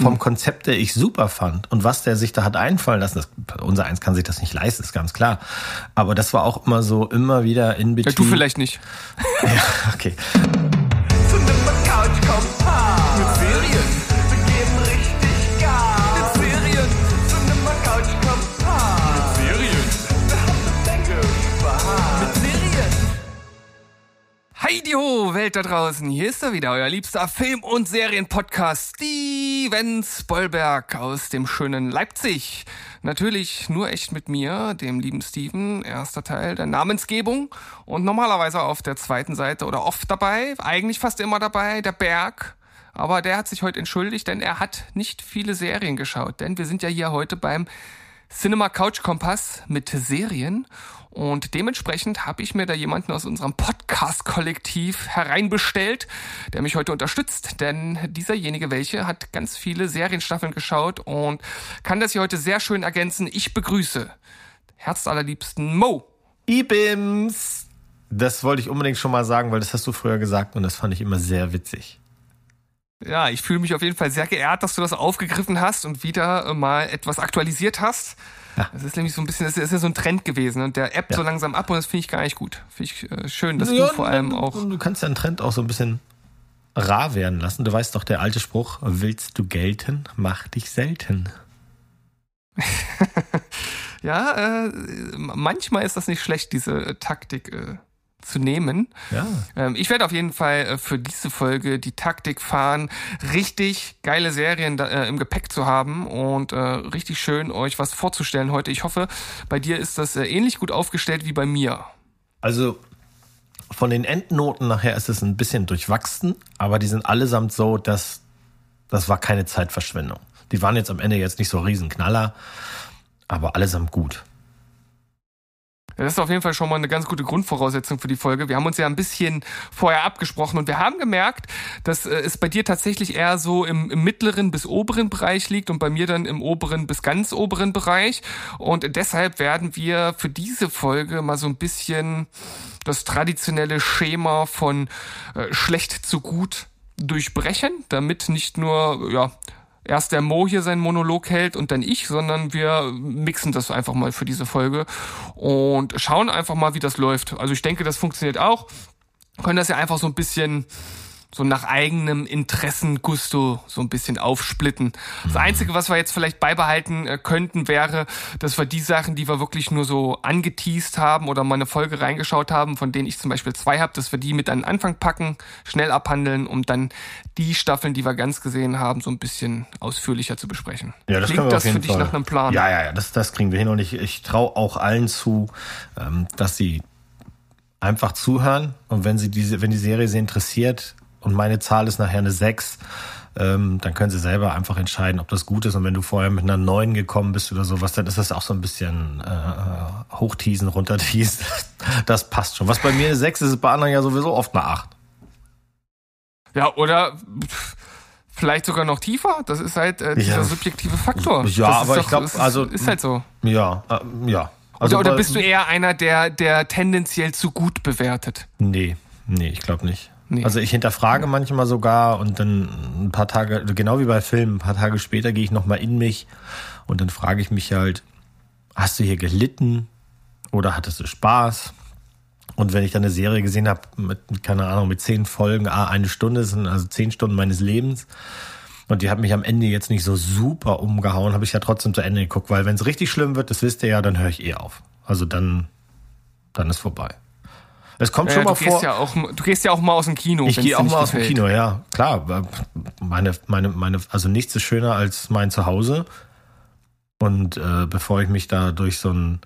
vom mhm. Konzept der ich super fand und was der sich da hat einfallen lassen. Das, unser Eins kann sich das nicht leisten, ist ganz klar. Aber das war auch immer so, immer wieder in between. Ja, du vielleicht nicht. ja, okay. Heidio, Welt da draußen. Hier ist er wieder, euer liebster Film- und Serienpodcast Steven Spoilberg aus dem schönen Leipzig. Natürlich nur echt mit mir, dem lieben Steven, erster Teil der Namensgebung und normalerweise auf der zweiten Seite oder oft dabei, eigentlich fast immer dabei, der Berg. Aber der hat sich heute entschuldigt, denn er hat nicht viele Serien geschaut, denn wir sind ja hier heute beim Cinema Couch Kompass mit Serien und dementsprechend habe ich mir da jemanden aus unserem Podcast-Kollektiv hereinbestellt, der mich heute unterstützt. Denn dieserjenige welche hat ganz viele Serienstaffeln geschaut und kann das hier heute sehr schön ergänzen. Ich begrüße herzallerliebsten Mo. Ibims! Das wollte ich unbedingt schon mal sagen, weil das hast du früher gesagt und das fand ich immer sehr witzig. Ja, ich fühle mich auf jeden Fall sehr geehrt, dass du das aufgegriffen hast und wieder mal etwas aktualisiert hast. Ja. Das ist nämlich so ein bisschen, das ist ja so ein Trend gewesen und der App ja. so langsam ab und das finde ich gar nicht gut. Finde ich äh, schön, dass ja, du vor allem auch. Du kannst ja einen Trend auch so ein bisschen rar werden lassen. Du weißt doch, der alte Spruch, willst du gelten, mach dich selten. ja, äh, manchmal ist das nicht schlecht, diese Taktik. Äh zu nehmen. Ja. Ähm, ich werde auf jeden Fall äh, für diese Folge die Taktik fahren, richtig geile Serien da, äh, im Gepäck zu haben und äh, richtig schön euch was vorzustellen heute. Ich hoffe, bei dir ist das äh, ähnlich gut aufgestellt wie bei mir. Also von den Endnoten nachher ist es ein bisschen durchwachsen, aber die sind allesamt so, dass das war keine Zeitverschwendung. Die waren jetzt am Ende jetzt nicht so Riesenknaller, aber allesamt gut. Das ist auf jeden Fall schon mal eine ganz gute Grundvoraussetzung für die Folge. Wir haben uns ja ein bisschen vorher abgesprochen und wir haben gemerkt, dass äh, es bei dir tatsächlich eher so im, im mittleren bis oberen Bereich liegt und bei mir dann im oberen bis ganz oberen Bereich. Und deshalb werden wir für diese Folge mal so ein bisschen das traditionelle Schema von äh, schlecht zu gut durchbrechen, damit nicht nur ja erst der Mo hier seinen Monolog hält und dann ich, sondern wir mixen das einfach mal für diese Folge und schauen einfach mal, wie das läuft. Also ich denke, das funktioniert auch. können das ja einfach so ein bisschen so nach eigenem Interessengusto so ein bisschen aufsplitten. Das mhm. Einzige, was wir jetzt vielleicht beibehalten äh, könnten, wäre, dass wir die Sachen, die wir wirklich nur so angeteased haben oder mal eine Folge reingeschaut haben, von denen ich zum Beispiel zwei habe, dass wir die mit an den Anfang packen, schnell abhandeln, um dann die Staffeln, die wir ganz gesehen haben, so ein bisschen ausführlicher zu besprechen. Ja, das Klingt das für dich Fall. nach einem Plan? Ja, ja, ja, das, das kriegen wir hin und ich, ich traue auch allen zu, ähm, dass sie einfach zuhören und wenn sie diese, wenn die Serie sie interessiert, und meine Zahl ist nachher eine 6, ähm, dann können sie selber einfach entscheiden, ob das gut ist. Und wenn du vorher mit einer 9 gekommen bist oder sowas, dann ist das auch so ein bisschen äh, hochteasen, runterteasen. Das passt schon. Was bei mir eine 6 ist, ist bei anderen ja sowieso oft eine 8. Ja, oder vielleicht sogar noch tiefer. Das ist halt äh, dieser ja. subjektive Faktor. Ja, aber doch, ich glaube, also ist halt so. Ja, äh, ja. Also oder, oder bist du eher einer, der der tendenziell zu gut bewertet? Nee, nee, ich glaube nicht. Nee. Also ich hinterfrage manchmal sogar und dann ein paar Tage, genau wie bei Filmen, ein paar Tage später gehe ich nochmal in mich und dann frage ich mich halt, hast du hier gelitten oder hattest du Spaß? Und wenn ich dann eine Serie gesehen habe mit, keine Ahnung, mit zehn Folgen, ah, eine Stunde sind also zehn Stunden meines Lebens und die hat mich am Ende jetzt nicht so super umgehauen, habe ich ja trotzdem zu Ende geguckt, weil wenn es richtig schlimm wird, das wisst ihr ja, dann höre ich eh auf. Also dann, dann ist vorbei. Es kommt schon äh, mal du vor. Gehst ja auch, du gehst ja auch mal aus dem Kino. Ich gehe auch mal aus dem Kino, ja. Klar. Meine, meine, meine, also nichts ist schöner als mein Zuhause. Und äh, bevor ich mich da durch so ein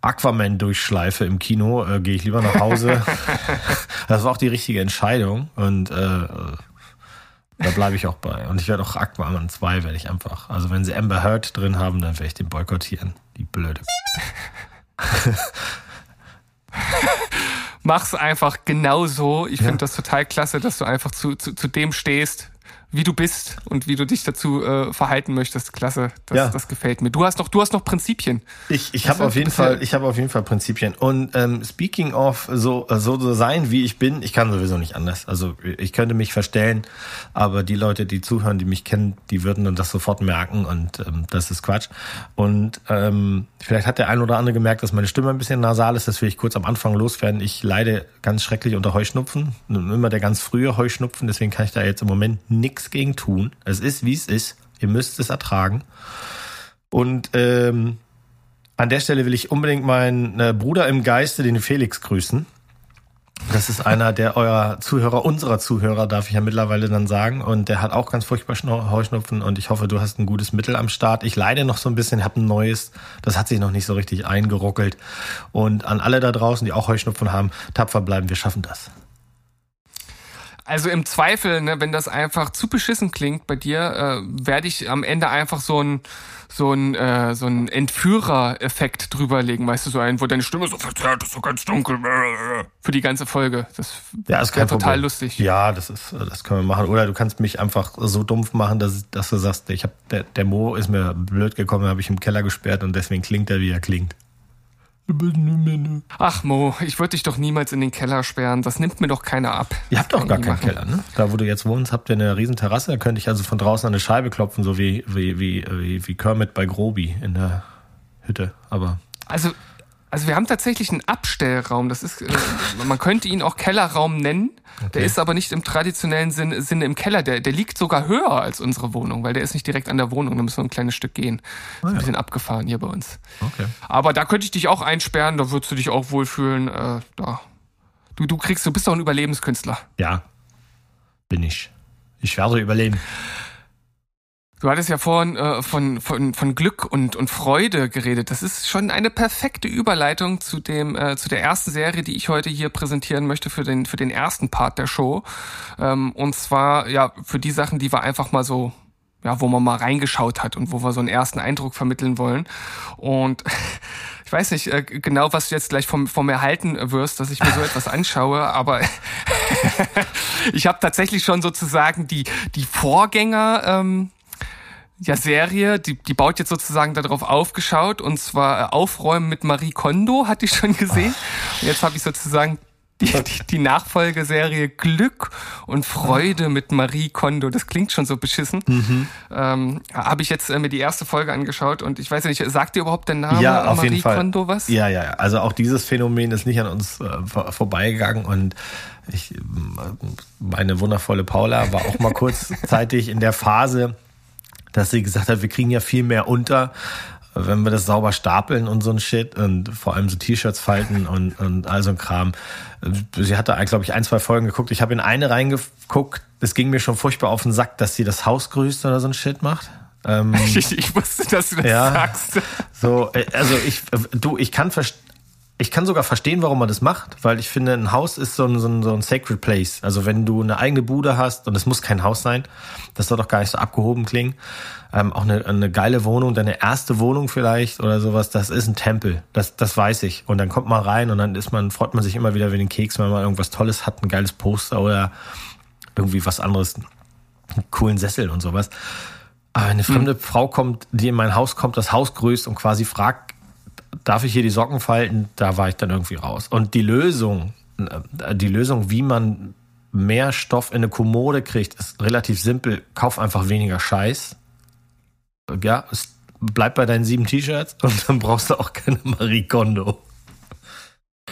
Aquaman durchschleife im Kino, äh, gehe ich lieber nach Hause. das war auch die richtige Entscheidung. Und äh, da bleibe ich auch bei. Und ich werde auch Aquaman 2 werde ich einfach. Also wenn sie Amber Heard drin haben, dann werde ich den boykottieren. Die blöde. mach's einfach genau so. Ich ja. finde das total klasse, dass du einfach zu, zu, zu dem stehst, wie du bist und wie du dich dazu äh, verhalten möchtest. Klasse, das, ja. das gefällt mir. Du hast noch, du hast noch Prinzipien. Ich, ich habe auf jeden Fall, ich habe auf jeden Fall Prinzipien. Und ähm, speaking of so so so sein, wie ich bin, ich kann sowieso nicht anders. Also ich könnte mich verstellen, aber die Leute, die zuhören, die mich kennen, die würden dann das sofort merken und ähm, das ist Quatsch. Und ähm, vielleicht hat der ein oder andere gemerkt, dass meine Stimme ein bisschen nasal ist. Das will ich kurz am Anfang loswerden. Ich leide ganz schrecklich unter Heuschnupfen, immer der ganz frühe Heuschnupfen. Deswegen kann ich da jetzt im Moment nichts nichts gegen tun. Es ist, wie es ist. Ihr müsst es ertragen. Und ähm, an der Stelle will ich unbedingt meinen äh, Bruder im Geiste, den Felix, grüßen. Das ist einer der eurer Zuhörer, unserer Zuhörer, darf ich ja mittlerweile dann sagen. Und der hat auch ganz furchtbar Heuschnupfen. Und ich hoffe, du hast ein gutes Mittel am Start. Ich leide noch so ein bisschen, habe ein neues. Das hat sich noch nicht so richtig eingeruckelt. Und an alle da draußen, die auch Heuschnupfen haben, tapfer bleiben. Wir schaffen das. Also im Zweifel, ne, wenn das einfach zu beschissen klingt bei dir, äh, werde ich am Ende einfach so ein so ein äh, so ein Entführer-Effekt drüberlegen, weißt du, so ein, wo deine Stimme so verzerrt ist, so ganz dunkel für die ganze Folge. Das ja, ist total Problem. lustig. Ja, das ist, das können wir machen. Oder du kannst mich einfach so dumpf machen, dass, dass du sagst, ich habe der, der Mo ist mir blöd gekommen, habe ich im Keller gesperrt und deswegen klingt er, wie er klingt. Ach Mo, ich würde dich doch niemals in den Keller sperren. Das nimmt mir doch keiner ab. Ihr habt doch gar keinen machen. Keller, ne? Da, wo du jetzt wohnst, habt ihr eine riesen Terrasse. Da könnte ich also von draußen an eine Scheibe klopfen, so wie, wie, wie, wie, wie Kermit bei Grobi in der Hütte. Aber. Also, also wir haben tatsächlich einen Abstellraum. Das ist, äh, man könnte ihn auch Kellerraum nennen. Okay. Der ist aber nicht im traditionellen Sinne, Sinne im Keller. Der, der liegt sogar höher als unsere Wohnung, weil der ist nicht direkt an der Wohnung. Da müssen wir ein kleines Stück gehen. Oh, ja. Ein bisschen abgefahren hier bei uns. Okay. Aber da könnte ich dich auch einsperren. Da würdest du dich auch wohlfühlen. Äh, da. Du, du kriegst, du bist doch ein Überlebenskünstler. Ja, bin ich. Ich werde überleben. Du hattest ja vorhin äh, von, von, von Glück und, und Freude geredet. Das ist schon eine perfekte Überleitung zu dem äh, zu der ersten Serie, die ich heute hier präsentieren möchte für den für den ersten Part der Show. Ähm, und zwar ja für die Sachen, die wir einfach mal so ja, wo man mal reingeschaut hat und wo wir so einen ersten Eindruck vermitteln wollen. Und ich weiß nicht äh, genau, was du jetzt gleich vom, vom erhalten wirst, dass ich mir so etwas anschaue, aber ich habe tatsächlich schon sozusagen die, die Vorgänger ähm, ja, Serie, die, die baut jetzt sozusagen darauf aufgeschaut und zwar äh, Aufräumen mit Marie Kondo, hatte ich schon gesehen. Und jetzt habe ich sozusagen die, die, die Nachfolgeserie Glück und Freude mit Marie Kondo. Das klingt schon so beschissen. Mhm. Ähm, habe ich jetzt äh, mir die erste Folge angeschaut und ich weiß ja nicht, sagt dir überhaupt der Name ja, auf Marie jeden Fall. Kondo was? Ja, ja, ja. Also auch dieses Phänomen ist nicht an uns äh, vorbeigegangen und ich, meine wundervolle Paula war auch mal kurzzeitig in der Phase, dass sie gesagt hat, wir kriegen ja viel mehr unter, wenn wir das sauber stapeln und so ein Shit und vor allem so T-Shirts falten und, und all so ein Kram. Sie hatte, glaube ich, ein, zwei Folgen geguckt. Ich habe in eine reingeguckt. Es ging mir schon furchtbar auf den Sack, dass sie das Haus grüßt oder so ein Shit macht. Ähm, ich, ich, wusste, dass du das ja, sagst. So, äh, also ich, du, ich kann verstehen, ich kann sogar verstehen, warum man das macht, weil ich finde, ein Haus ist so ein, so ein, so ein sacred place. Also wenn du eine eigene Bude hast, und es muss kein Haus sein, das soll doch gar nicht so abgehoben klingen, ähm, auch eine, eine geile Wohnung, deine erste Wohnung vielleicht oder sowas, das ist ein Tempel, das, das weiß ich. Und dann kommt man rein und dann ist man, freut man sich immer wieder wie den Keks, wenn man irgendwas Tolles hat, ein geiles Poster oder irgendwie was anderes, einen coolen Sessel und sowas. Aber eine fremde mhm. Frau kommt, die in mein Haus kommt, das Haus grüßt und quasi fragt, darf ich hier die Socken falten? Da war ich dann irgendwie raus. Und die Lösung, äh, die Lösung, wie man mehr Stoff in eine Kommode kriegt, ist relativ simpel. Kauf einfach weniger Scheiß. Ja, bleib bei deinen sieben T-Shirts und dann brauchst du auch keine Marie Kondo.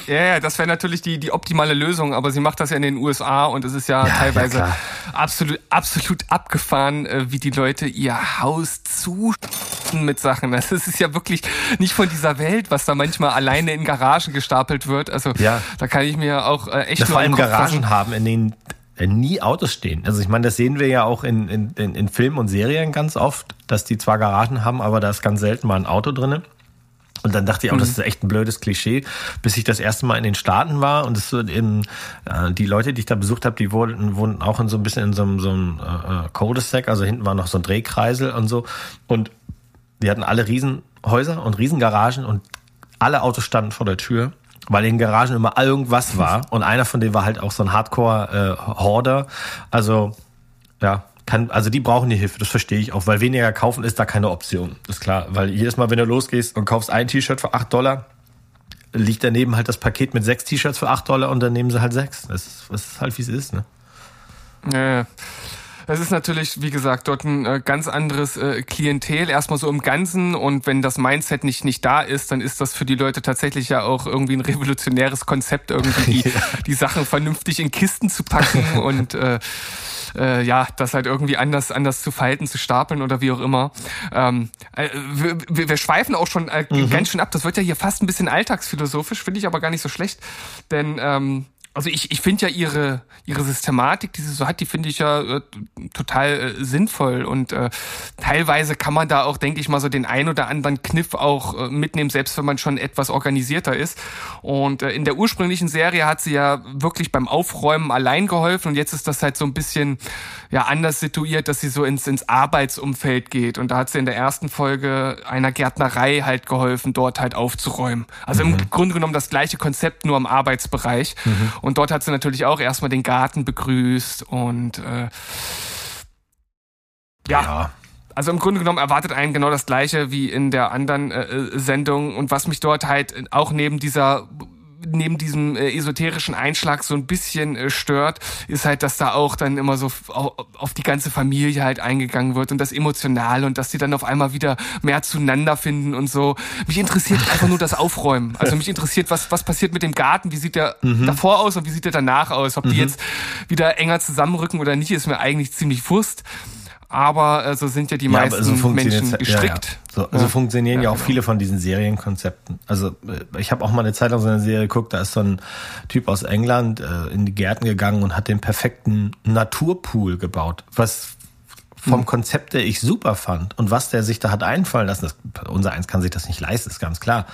Ja, ja, das wäre natürlich die, die optimale Lösung, aber sie macht das ja in den USA und es ist ja, ja teilweise ja absolut, absolut abgefahren, äh, wie die Leute ihr Haus zu mit Sachen. Das ist ja wirklich nicht von dieser Welt, was da manchmal alleine in Garagen gestapelt wird. Also ja. da kann ich mir auch äh, echt das nur vor allem Garagen fassen. haben, in denen äh, nie Autos stehen. Also ich meine, das sehen wir ja auch in, in, in, in Filmen und Serien ganz oft, dass die zwar Garagen haben, aber da ist ganz selten mal ein Auto drinnen. Und dann dachte ich auch, das mhm. ist echt ein blödes Klischee, bis ich das erste Mal in den Staaten war und es in, äh, die Leute, die ich da besucht habe, die wohnten, wohnten auch in so ein bisschen in so einem, so einem äh, Cul-de-sac, also hinten war noch so ein Drehkreisel und so. Und die hatten alle Riesenhäuser und Riesengaragen und alle Autos standen vor der Tür, weil in den Garagen immer irgendwas war. Und einer von denen war halt auch so ein Hardcore-Horder. Äh, also, ja, kann, also die brauchen die Hilfe, das verstehe ich auch, weil weniger kaufen ist da keine Option. Ist klar, weil jedes Mal, wenn du losgehst und kaufst ein T-Shirt für acht Dollar, liegt daneben halt das Paket mit sechs T-Shirts für acht Dollar und dann nehmen sie halt sechs. Das ist, das ist halt, wie es ist, ne? Ja, es ist natürlich, wie gesagt, dort ein äh, ganz anderes äh, Klientel, erstmal so im Ganzen. Und wenn das Mindset nicht, nicht da ist, dann ist das für die Leute tatsächlich ja auch irgendwie ein revolutionäres Konzept, irgendwie die, die Sachen vernünftig in Kisten zu packen und äh, äh, ja, das halt irgendwie anders, anders zu falten, zu stapeln oder wie auch immer. Ähm, äh, wir, wir schweifen auch schon äh, mhm. ganz schön ab. Das wird ja hier fast ein bisschen alltagsphilosophisch, finde ich aber gar nicht so schlecht. Denn ähm, also ich, ich finde ja ihre, ihre Systematik, die sie so hat, die finde ich ja äh, total äh, sinnvoll und äh, teilweise kann man da auch, denke ich mal, so den ein oder anderen Kniff auch äh, mitnehmen, selbst wenn man schon etwas organisierter ist. Und äh, in der ursprünglichen Serie hat sie ja wirklich beim Aufräumen allein geholfen und jetzt ist das halt so ein bisschen ja anders situiert, dass sie so ins, ins Arbeitsumfeld geht und da hat sie in der ersten Folge einer Gärtnerei halt geholfen, dort halt aufzuräumen. Also mhm. im Grunde genommen das gleiche Konzept, nur im Arbeitsbereich. Mhm. Und dort hat sie natürlich auch erstmal den Garten begrüßt und äh, ja. ja. Also im Grunde genommen erwartet einen genau das gleiche wie in der anderen äh, Sendung. Und was mich dort halt auch neben dieser neben diesem äh, esoterischen Einschlag so ein bisschen äh, stört, ist halt, dass da auch dann immer so auf die ganze Familie halt eingegangen wird und das Emotionale und dass die dann auf einmal wieder mehr zueinander finden und so. Mich interessiert einfach nur das Aufräumen. Also mich interessiert, was, was passiert mit dem Garten, wie sieht der mhm. davor aus und wie sieht der danach aus. Ob die mhm. jetzt wieder enger zusammenrücken oder nicht, ist mir eigentlich ziemlich Wurst aber äh, so sind ja die ja, meisten so Menschen gestrickt. Ja, ja. So, so funktionieren ja, auch genau. viele von diesen Serienkonzepten. Also äh, ich habe auch mal eine Zeit lang so eine Serie geguckt, da ist so ein Typ aus England äh, in die Gärten gegangen und hat den perfekten Naturpool gebaut, was vom hm. Konzept, der ich super fand und was der sich da hat einfallen lassen. Das, unser Eins kann sich das nicht leisten, ist ganz klar.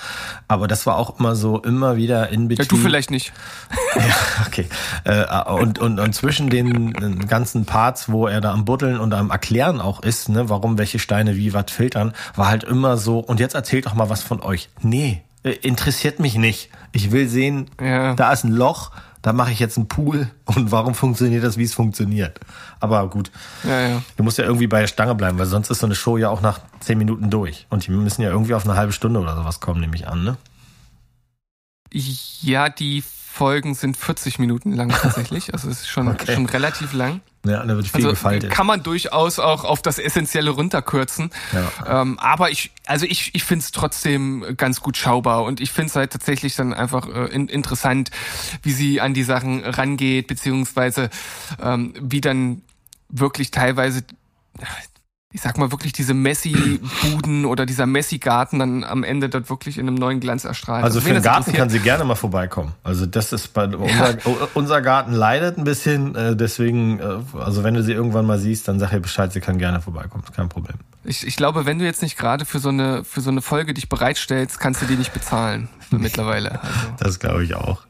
Aber das war auch immer so, immer wieder in between. Ja, du vielleicht nicht. ja, okay. Äh, und, und, und zwischen den ganzen Parts, wo er da am Buddeln und am Erklären auch ist, ne, warum welche Steine wie was filtern, war halt immer so, und jetzt erzählt doch mal was von euch. Nee, äh, interessiert mich nicht. Ich will sehen, ja. da ist ein Loch, da mache ich jetzt einen Pool und warum funktioniert das, wie es funktioniert. Aber gut, ja, ja. du musst ja irgendwie bei der Stange bleiben, weil sonst ist so eine Show ja auch nach zehn Minuten durch. Und die müssen ja irgendwie auf eine halbe Stunde oder sowas kommen, nehme ich an, ne? Ja, die Folgen sind 40 Minuten lang tatsächlich. Also es ist schon, okay. schon relativ lang. Ja, da wird viel also gefaltet. Kann man durchaus auch auf das Essentielle runterkürzen. Ja. Ähm, aber ich, also ich, ich finde es trotzdem ganz gut schaubar und ich finde es halt tatsächlich dann einfach äh, in, interessant, wie sie an die Sachen rangeht, beziehungsweise ähm, wie dann wirklich teilweise ich sag mal wirklich diese Messi-Buden oder dieser Messi-Garten dann am Ende dort wirklich in einem neuen Glanz erstrahlt. Also, also für den Garten kann sie gerne mal vorbeikommen. Also das ist bei ja. unser, unser Garten leidet ein bisschen, äh, deswegen, äh, also wenn du sie irgendwann mal siehst, dann sag ihr Bescheid, sie kann gerne vorbeikommen, kein Problem. Ich, ich glaube, wenn du jetzt nicht gerade für so eine für so eine Folge dich bereitstellst, kannst du die nicht bezahlen mittlerweile. Also. Das glaube ich auch.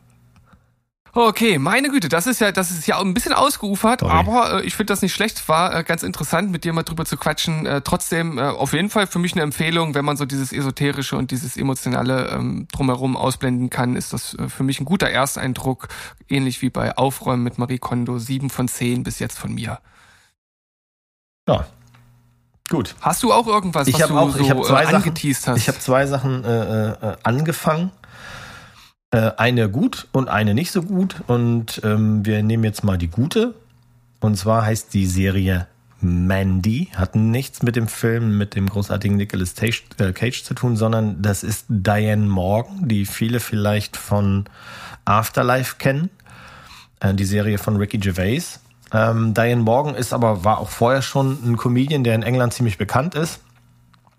Okay, meine Güte, das ist ja, das ist ja ein bisschen ausgeufert, Sorry. aber äh, ich finde das nicht schlecht. War äh, ganz interessant, mit dir mal drüber zu quatschen. Äh, trotzdem äh, auf jeden Fall für mich eine Empfehlung, wenn man so dieses esoterische und dieses emotionale ähm, drumherum ausblenden kann, ist das äh, für mich ein guter Ersteindruck, ähnlich wie bei Aufräumen mit Marie Kondo. Sieben von zehn bis jetzt von mir. Ja, Gut. Hast du auch irgendwas, ich was du auch, so ich hab zwei äh, angeteased hast? Ich habe zwei Sachen äh, äh, angefangen. Äh, eine gut und eine nicht so gut. Und ähm, wir nehmen jetzt mal die gute. Und zwar heißt die Serie Mandy. Hat nichts mit dem Film, mit dem großartigen Nicolas Cage, äh, Cage zu tun, sondern das ist Diane Morgan, die viele vielleicht von Afterlife kennen. Äh, die Serie von Ricky Gervais. Ähm, Diane Morgan ist aber, war auch vorher schon ein Comedian, der in England ziemlich bekannt ist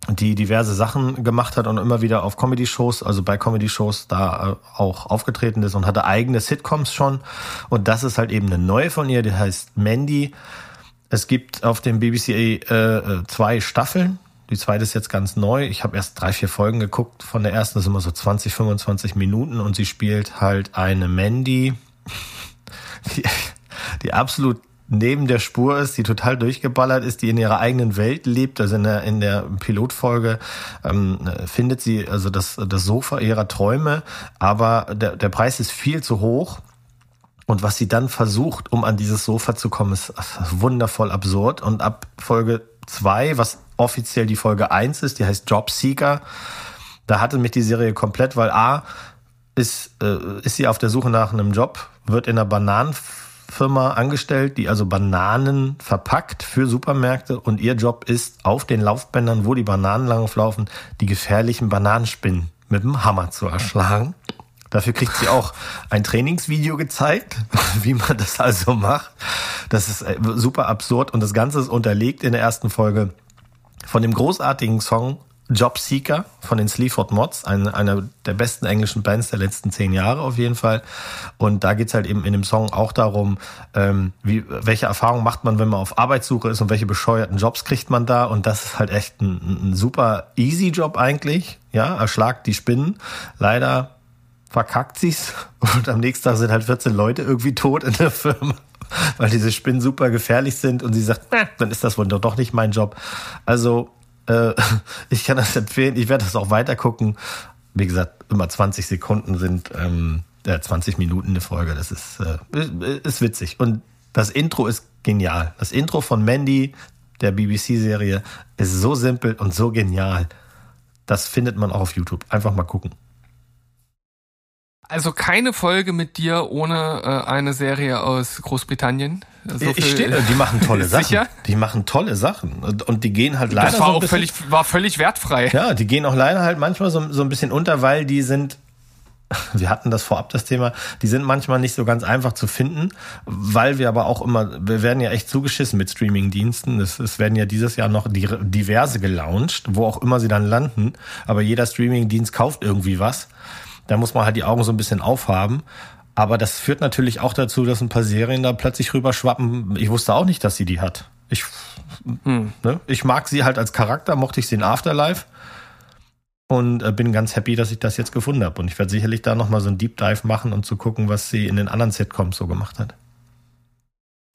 die diverse Sachen gemacht hat und immer wieder auf Comedy-Shows, also bei Comedy-Shows da äh, auch aufgetreten ist und hatte eigene Sitcoms schon. Und das ist halt eben eine neue von ihr, die heißt Mandy. Es gibt auf dem BBC äh, äh, zwei Staffeln. Die zweite ist jetzt ganz neu. Ich habe erst drei, vier Folgen geguckt. Von der ersten ist immer so 20, 25 Minuten und sie spielt halt eine Mandy, die, die absolut neben der Spur ist, die total durchgeballert ist, die in ihrer eigenen Welt lebt. Also in der, in der Pilotfolge ähm, findet sie also das, das Sofa ihrer Träume, aber der, der Preis ist viel zu hoch. Und was sie dann versucht, um an dieses Sofa zu kommen, ist wundervoll absurd. Und ab Folge zwei, was offiziell die Folge eins ist, die heißt Jobseeker, da hatte mich die Serie komplett, weil A, ist, äh, ist sie auf der Suche nach einem Job, wird in einer Bananenfirma angestellt, die also Bananen verpackt für Supermärkte und ihr Job ist, auf den Laufbändern, wo die Bananen langlaufen, die gefährlichen Bananenspinnen mit dem Hammer zu erschlagen. Dafür kriegt sie auch ein Trainingsvideo gezeigt, wie man das also macht. Das ist äh, super absurd und das Ganze ist unterlegt in der ersten Folge von dem großartigen Song Jobseeker von den Sleaford Mods, eine, einer der besten englischen Bands der letzten zehn Jahre auf jeden Fall. Und da geht's halt eben in dem Song auch darum, ähm, wie, welche Erfahrungen macht man, wenn man auf Arbeitssuche ist und welche bescheuerten Jobs kriegt man da. Und das ist halt echt ein, ein super easy Job eigentlich. Ja, erschlagt die Spinnen. Leider verkackt sie's und am nächsten Tag sind halt 14 Leute irgendwie tot in der Firma weil diese Spinnen super gefährlich sind und sie sagt, na, dann ist das wohl doch nicht mein Job. Also äh, ich kann das empfehlen. Ich werde das auch weiter gucken. Wie gesagt, immer 20 Sekunden sind ähm, äh, 20 Minuten eine Folge. Das ist, äh, ist witzig. Und das Intro ist genial. Das Intro von Mandy, der BBC-Serie, ist so simpel und so genial. Das findet man auch auf YouTube. Einfach mal gucken. Also keine Folge mit dir ohne äh, eine Serie aus Großbritannien. So ich stehe, die machen tolle Sachen. Sicher? Die machen tolle Sachen und, und die gehen halt leider das war so auch bisschen, völlig war völlig wertfrei. Ja, die gehen auch leider halt manchmal so, so ein bisschen unter, weil die sind wir hatten das vorab das Thema, die sind manchmal nicht so ganz einfach zu finden, weil wir aber auch immer, wir werden ja echt zugeschissen mit Streaming-Diensten. Es, es werden ja dieses Jahr noch diverse gelauncht, wo auch immer sie dann landen. Aber jeder Streaming-Dienst kauft irgendwie was. Da muss man halt die Augen so ein bisschen aufhaben. Aber das führt natürlich auch dazu, dass ein paar Serien da plötzlich rüberschwappen. Ich wusste auch nicht, dass sie die hat. Ich, hm. ne? ich mag sie halt als Charakter, mochte ich sie in Afterlife und äh, bin ganz happy, dass ich das jetzt gefunden habe. Und ich werde sicherlich da nochmal so ein Deep Dive machen, um zu gucken, was sie in den anderen Sitcoms so gemacht hat.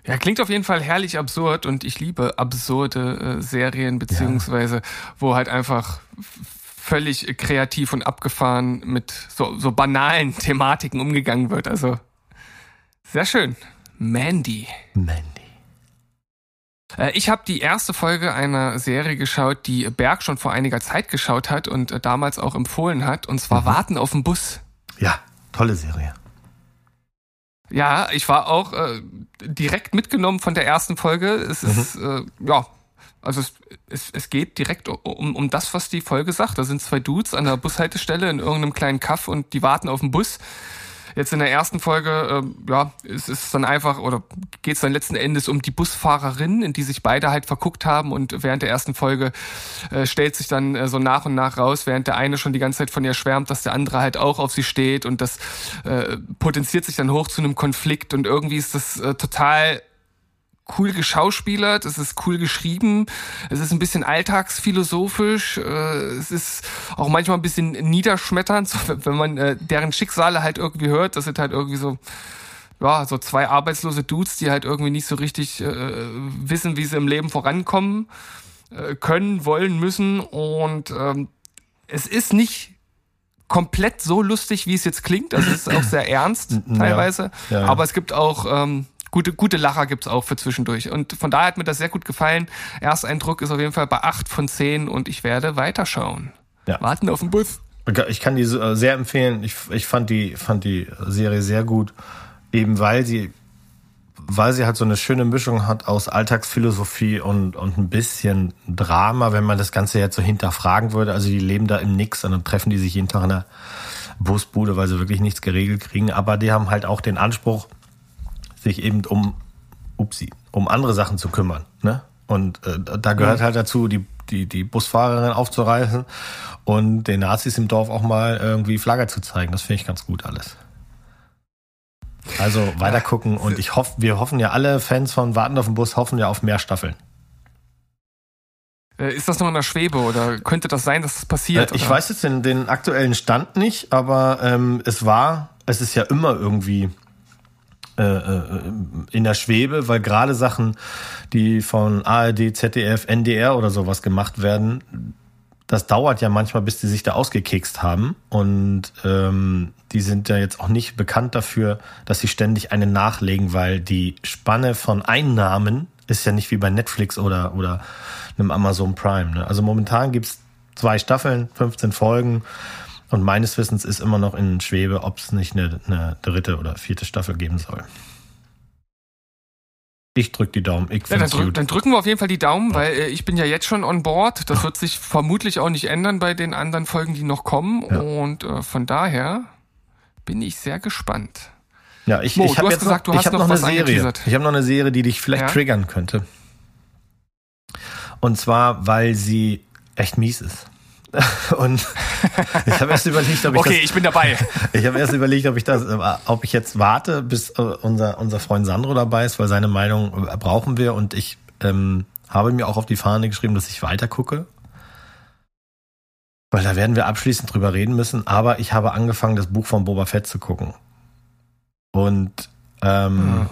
Ja, klingt auf jeden Fall herrlich absurd und ich liebe absurde äh, Serien, beziehungsweise ja. wo halt einfach völlig kreativ und abgefahren mit so, so banalen Thematiken umgegangen wird. Also sehr schön. Mandy. Mandy. Äh, ich habe die erste Folge einer Serie geschaut, die Berg schon vor einiger Zeit geschaut hat und äh, damals auch empfohlen hat, und zwar mhm. Warten auf den Bus. Ja, tolle Serie. Ja, ich war auch äh, direkt mitgenommen von der ersten Folge. Es mhm. ist, äh, ja, also es, es, es geht direkt um, um das, was die Folge sagt. Da sind zwei Dudes an der Bushaltestelle in irgendeinem kleinen Kaff und die warten auf den Bus. Jetzt in der ersten Folge, äh, ja, es ist dann einfach, oder geht es dann letzten Endes um die Busfahrerin, in die sich beide halt verguckt haben und während der ersten Folge äh, stellt sich dann äh, so nach und nach raus, während der eine schon die ganze Zeit von ihr schwärmt, dass der andere halt auch auf sie steht und das äh, potenziert sich dann hoch zu einem Konflikt und irgendwie ist das äh, total cool geschauspielert, es ist cool geschrieben, es ist ein bisschen alltagsphilosophisch, äh, es ist auch manchmal ein bisschen niederschmetternd, wenn man äh, deren Schicksale halt irgendwie hört. Das sind halt irgendwie so, ja, so zwei arbeitslose Dudes, die halt irgendwie nicht so richtig äh, wissen, wie sie im Leben vorankommen äh, können, wollen, müssen. Und ähm, es ist nicht komplett so lustig, wie es jetzt klingt. Also es ist auch sehr ernst teilweise. Ja, ja, ja. Aber es gibt auch ähm, gute, gute Lacher gibt's auch für zwischendurch. Und von daher hat mir das sehr gut gefallen. Ersteindruck ist auf jeden Fall bei acht von zehn und ich werde weiterschauen. Ja. Warten auf den Bus. Ich kann die äh, sehr empfehlen. Ich, ich fand die, fand die Serie sehr gut. Eben weil sie, weil sie halt so eine schöne Mischung hat aus Alltagsphilosophie und, und ein bisschen Drama, wenn man das Ganze jetzt so hinterfragen würde. Also die leben da im Nix und dann treffen die sich jeden Tag in der Busbude, weil sie wirklich nichts geregelt kriegen. Aber die haben halt auch den Anspruch, sich eben um, upsie, um andere Sachen zu kümmern. Ne? Und äh, da gehört mhm. halt dazu, die, die, die Busfahrerin aufzureißen und den Nazis im Dorf auch mal irgendwie Flagge zu zeigen. Das finde ich ganz gut alles. Also weiter gucken und ich hoffe, wir hoffen ja alle Fans von Warten auf den Bus hoffen ja auf mehr Staffeln. Äh, ist das noch in der Schwebe oder könnte das sein, dass das passiert? Äh, ich oder? weiß jetzt den, den aktuellen Stand nicht, aber ähm, es war, es ist ja immer irgendwie in der Schwebe, weil gerade Sachen, die von ARD, ZDF, NDR oder sowas gemacht werden, das dauert ja manchmal, bis die sich da ausgekekst haben. Und ähm, die sind ja jetzt auch nicht bekannt dafür, dass sie ständig eine nachlegen, weil die Spanne von Einnahmen ist ja nicht wie bei Netflix oder, oder einem Amazon Prime. Ne? Also momentan gibt's zwei Staffeln, 15 Folgen. Und meines Wissens ist immer noch in Schwebe, ob es nicht eine, eine dritte oder vierte Staffel geben soll. Ich drück die Daumen. Ich ja, dann, drück, dann, drücken wir auf jeden Fall die Daumen, weil äh, ich bin ja jetzt schon on board. Das wird sich vermutlich auch nicht ändern bei den anderen Folgen, die noch kommen. Ja. Und äh, von daher bin ich sehr gespannt. Ja, ich, Mo, ich habe gesagt, noch, du hast noch, noch eine Serie. Ich habe noch eine Serie, die dich vielleicht triggern könnte. Und zwar, weil sie echt mies ist. Und ich habe erst überlegt, ob ich okay, das, ich bin dabei. Ich habe erst überlegt, ob ich das, ob ich jetzt warte, bis äh, unser unser Freund Sandro dabei ist, weil seine Meinung äh, brauchen wir. Und ich ähm, habe mir auch auf die Fahne geschrieben, dass ich weiter gucke, weil da werden wir abschließend drüber reden müssen. Aber ich habe angefangen, das Buch von Boba Fett zu gucken. Und ähm,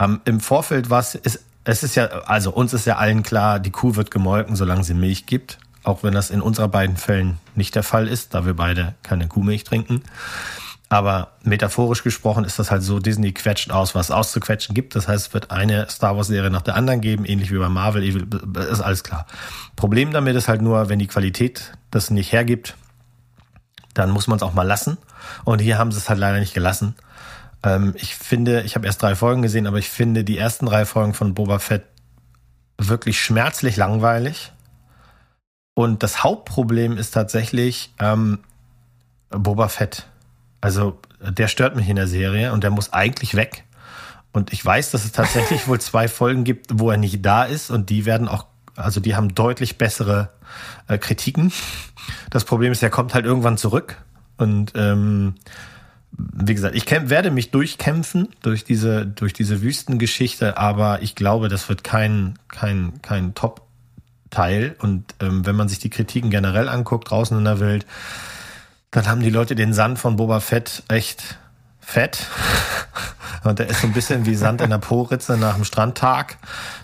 oh. im Vorfeld war es, es ist ja, also uns ist ja allen klar, die Kuh wird gemolken, solange sie Milch gibt auch wenn das in unserer beiden Fällen nicht der Fall ist, da wir beide keine Kuhmilch trinken. Aber metaphorisch gesprochen ist das halt so, Disney quetscht aus, was auszuquetschen gibt. Das heißt, es wird eine Star Wars-Serie nach der anderen geben, ähnlich wie bei Marvel, ist alles klar. Problem damit ist halt nur, wenn die Qualität das nicht hergibt, dann muss man es auch mal lassen. Und hier haben sie es halt leider nicht gelassen. Ähm, ich finde, ich habe erst drei Folgen gesehen, aber ich finde die ersten drei Folgen von Boba Fett wirklich schmerzlich langweilig. Und das Hauptproblem ist tatsächlich ähm, Boba Fett. Also der stört mich in der Serie und der muss eigentlich weg. Und ich weiß, dass es tatsächlich wohl zwei Folgen gibt, wo er nicht da ist und die werden auch, also die haben deutlich bessere äh, Kritiken. Das Problem ist, er kommt halt irgendwann zurück und ähm, wie gesagt, ich werde mich durchkämpfen durch diese durch diese Wüstengeschichte, aber ich glaube, das wird kein kein kein Top Teil. Und ähm, wenn man sich die Kritiken generell anguckt, draußen in der Welt, dann haben die Leute den Sand von Boba Fett echt fett. Und der ist so ein bisschen wie Sand in der Po-Ritze nach dem Strandtag.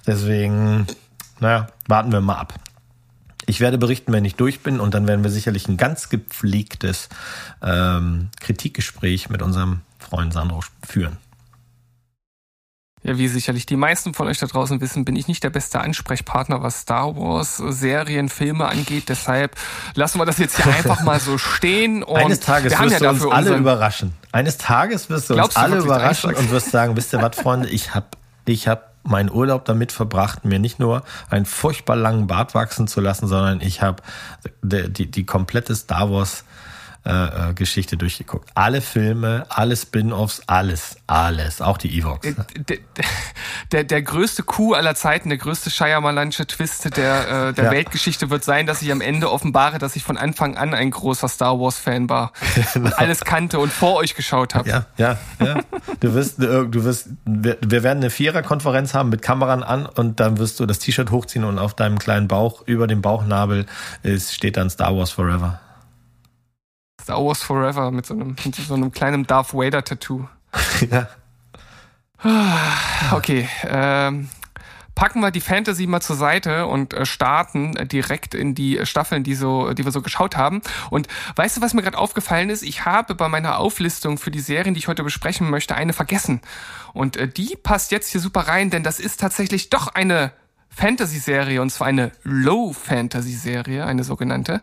Deswegen, naja, warten wir mal ab. Ich werde berichten, wenn ich durch bin und dann werden wir sicherlich ein ganz gepflegtes ähm, Kritikgespräch mit unserem Freund Sandro führen. Ja, wie sicherlich die meisten von euch da draußen wissen, bin ich nicht der beste Ansprechpartner, was Star Wars Serien, Filme angeht. Deshalb lassen wir das jetzt hier einfach mal so stehen. Und Eines Tages wirst ja du uns alle überraschen. Eines Tages wirst du uns alle überraschen und wirst sagen, wisst ihr was, Freunde, ich hab, ich hab meinen Urlaub damit verbracht, mir nicht nur einen furchtbar langen Bart wachsen zu lassen, sondern ich habe die, die, die komplette Star Wars äh, äh, Geschichte durchgeguckt. Alle Filme, alle Spin-offs, alles, alles, auch die Evox. Der, der, der größte Coup aller Zeiten, der größte Shyamalansche Twist der, äh, der ja. Weltgeschichte wird sein, dass ich am Ende offenbare, dass ich von Anfang an ein großer Star Wars Fan war genau. und alles kannte und vor euch geschaut habe. Ja, ja, ja. Du wirst, äh, du wirst, wir, wir werden eine Vierer-Konferenz haben mit Kameran an und dann wirst du das T-Shirt hochziehen und auf deinem kleinen Bauch über dem Bauchnabel ist, steht dann Star Wars Forever. Star Wars Forever mit so einem, mit so einem kleinen Darth Vader Tattoo. ja. Okay, ähm, packen wir die Fantasy mal zur Seite und äh, starten direkt in die Staffeln, die so, die wir so geschaut haben. Und weißt du, was mir gerade aufgefallen ist? Ich habe bei meiner Auflistung für die Serien, die ich heute besprechen möchte, eine vergessen. Und äh, die passt jetzt hier super rein, denn das ist tatsächlich doch eine Fantasy-Serie und zwar eine Low-Fantasy-Serie, eine sogenannte.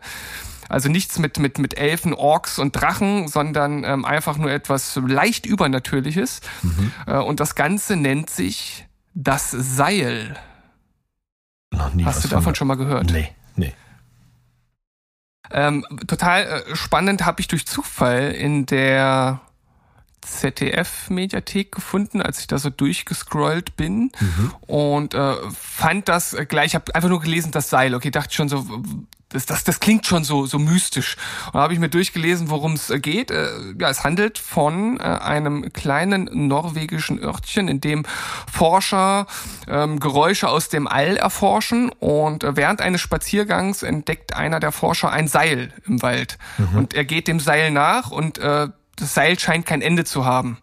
Also nichts mit, mit, mit Elfen, Orks und Drachen, sondern ähm, einfach nur etwas leicht Übernatürliches. Mhm. Äh, und das Ganze nennt sich das Seil. Noch nie Hast du davon von... schon mal gehört? Nee, nee. Ähm, total äh, spannend habe ich durch Zufall in der ZDF-Mediathek gefunden, als ich da so durchgescrollt bin mhm. und äh, fand das gleich, ich habe einfach nur gelesen, das Seil, okay, dachte schon so, das, das, das klingt schon so, so mystisch. Und da habe ich mir durchgelesen, worum es äh, geht. Äh, ja, es handelt von äh, einem kleinen norwegischen Örtchen, in dem Forscher ähm, Geräusche aus dem All erforschen. Und äh, während eines Spaziergangs entdeckt einer der Forscher ein Seil im Wald. Mhm. Und er geht dem Seil nach und äh, das Seil scheint kein Ende zu haben.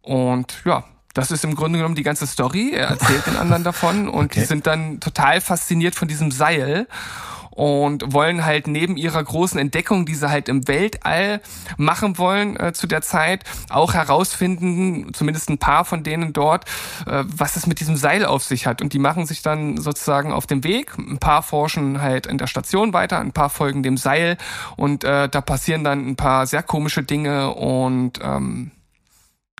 Und ja, das ist im Grunde genommen die ganze Story. Er erzählt den anderen davon und okay. die sind dann total fasziniert von diesem Seil und wollen halt neben ihrer großen Entdeckung, die sie halt im Weltall machen wollen äh, zu der Zeit, auch herausfinden, zumindest ein paar von denen dort, äh, was es mit diesem Seil auf sich hat. Und die machen sich dann sozusagen auf den Weg. Ein paar forschen halt in der Station weiter, ein paar folgen dem Seil und äh, da passieren dann ein paar sehr komische Dinge und ähm,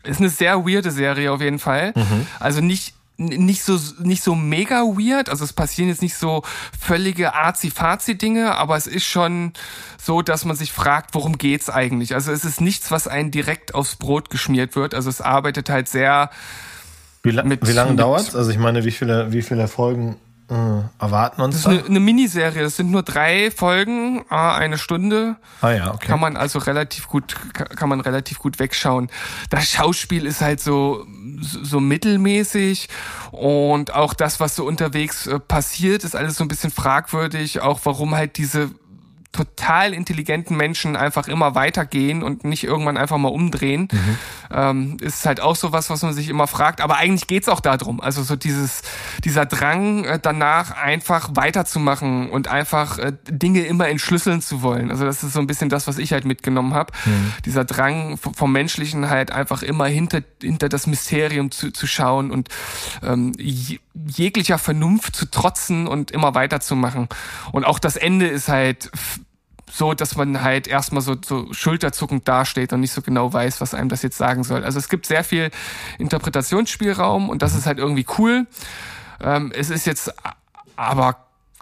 ist eine sehr weirde Serie auf jeden Fall. Mhm. Also nicht nicht so nicht so mega weird, also es passieren jetzt nicht so völlige arzi-fazi Dinge, aber es ist schon so, dass man sich fragt, worum geht's eigentlich? Also es ist nichts, was einen direkt aufs Brot geschmiert wird, also es arbeitet halt sehr wie, la mit, wie lange dauert's? Also ich meine, wie viele wie viele Folgen erwarten uns Das ist eine, eine, Miniserie. Das sind nur drei Folgen, eine Stunde. Ah ja, okay. Kann man also relativ gut, kann man relativ gut wegschauen. Das Schauspiel ist halt so so mittelmäßig und auch das, was so unterwegs äh, passiert, ist alles so ein bisschen fragwürdig. Auch warum halt diese total intelligenten Menschen einfach immer weitergehen und nicht irgendwann einfach mal umdrehen. Mhm. Ähm, ist halt auch so was, was man sich immer fragt. Aber eigentlich geht's auch darum. Also so dieses, dieser Drang äh, danach einfach weiterzumachen und einfach äh, Dinge immer entschlüsseln zu wollen. Also das ist so ein bisschen das, was ich halt mitgenommen habe. Mhm. Dieser Drang vom Menschlichen halt einfach immer hinter, hinter das Mysterium zu, zu schauen und ähm, jeglicher Vernunft zu trotzen und immer weiterzumachen. Und auch das Ende ist halt so, dass man halt erstmal so, so schulterzuckend dasteht und nicht so genau weiß, was einem das jetzt sagen soll. Also es gibt sehr viel Interpretationsspielraum und das ist halt irgendwie cool. Ähm, es ist jetzt aber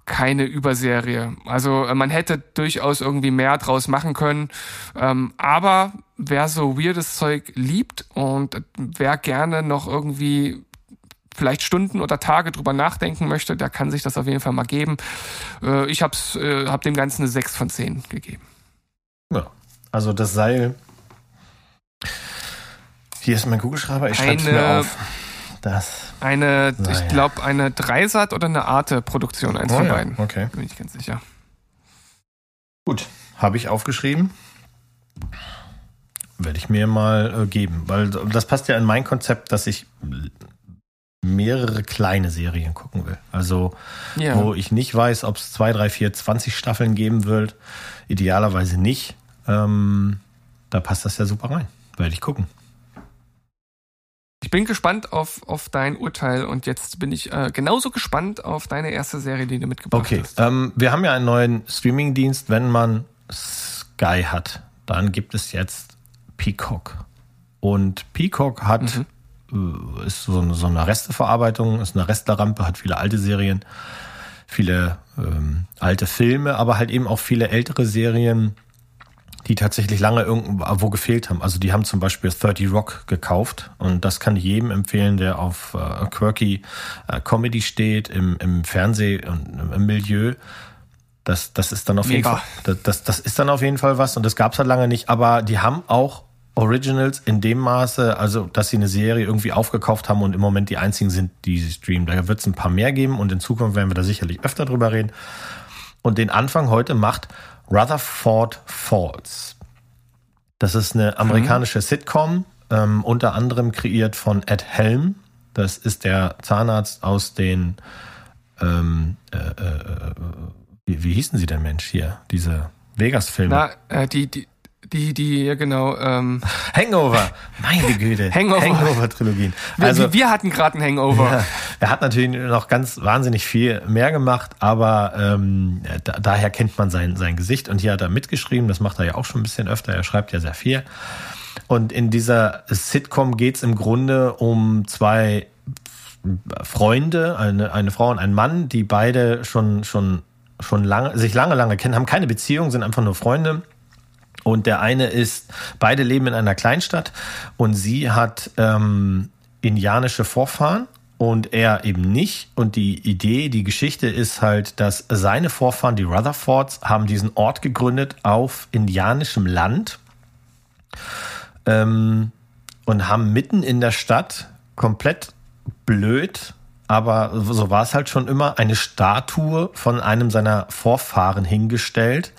keine Überserie. Also äh, man hätte durchaus irgendwie mehr draus machen können. Ähm, aber wer so weirdes Zeug liebt und wer gerne noch irgendwie vielleicht Stunden oder Tage drüber nachdenken möchte, der kann sich das auf jeden Fall mal geben. Äh, ich habe äh, hab dem Ganzen eine 6 von 10 gegeben. Ja, also das Seil. Hier ist mein Kugelschreiber, ich schreibe es mir auf. Das eine, Seil. ich glaube, eine Dreisat oder eine Arte-Produktion, eins oh, von ja. beiden. Okay. Bin ich ganz sicher. Gut, habe ich aufgeschrieben. Werde ich mir mal äh, geben, weil das passt ja in mein Konzept, dass ich mehrere kleine Serien gucken will. Also, ja. wo ich nicht weiß, ob es zwei, drei, vier, zwanzig Staffeln geben wird. Idealerweise nicht. Ähm, da passt das ja super rein. Werde ich gucken. Ich bin gespannt auf, auf dein Urteil und jetzt bin ich äh, genauso gespannt auf deine erste Serie, die du mitgebracht okay. hast. Okay, ähm, wir haben ja einen neuen Streamingdienst. Wenn man Sky hat, dann gibt es jetzt Peacock. Und Peacock hat mhm ist so eine, so eine Resteverarbeitung, ist eine Restlerrampe, hat viele alte Serien, viele ähm, alte Filme, aber halt eben auch viele ältere Serien, die tatsächlich lange irgendwo gefehlt haben. Also die haben zum Beispiel 30 Rock gekauft und das kann ich jedem empfehlen, der auf äh, quirky äh, Comedy steht, im, im Fernseh und im Milieu. Das, das ist dann auf Mega. jeden Fall, das, das, das ist dann auf jeden Fall was und das gab's halt lange nicht, aber die haben auch Originals in dem Maße, also dass sie eine Serie irgendwie aufgekauft haben und im Moment die einzigen sind, die sie streamen. Da wird es ein paar mehr geben und in Zukunft werden wir da sicherlich öfter drüber reden. Und den Anfang heute macht Rutherford Falls. Das ist eine amerikanische mhm. Sitcom, ähm, unter anderem kreiert von Ed Helm. Das ist der Zahnarzt aus den ähm, äh, äh, wie, wie hießen sie denn Mensch hier? Diese Vegas-Filme. Na, äh, die, die, die, die, ja genau. Ähm, Hangover, meine Güte. Hangover. Hangover-Trilogien. Also, wir, wir hatten gerade einen Hangover. Ja, er hat natürlich noch ganz wahnsinnig viel mehr gemacht, aber ähm, da, daher kennt man sein, sein Gesicht. Und hier hat er mitgeschrieben, das macht er ja auch schon ein bisschen öfter, er schreibt ja sehr viel. Und in dieser Sitcom geht's im Grunde um zwei Freunde, eine, eine Frau und ein Mann, die beide schon, schon, schon lange, sich lange, lange kennen, haben keine Beziehung, sind einfach nur Freunde und der eine ist, beide leben in einer Kleinstadt und sie hat ähm, indianische Vorfahren und er eben nicht. Und die Idee, die Geschichte ist halt, dass seine Vorfahren, die Rutherfords, haben diesen Ort gegründet auf indianischem Land ähm, und haben mitten in der Stadt komplett blöd aber so war es halt schon immer, eine Statue von einem seiner Vorfahren hingestellt,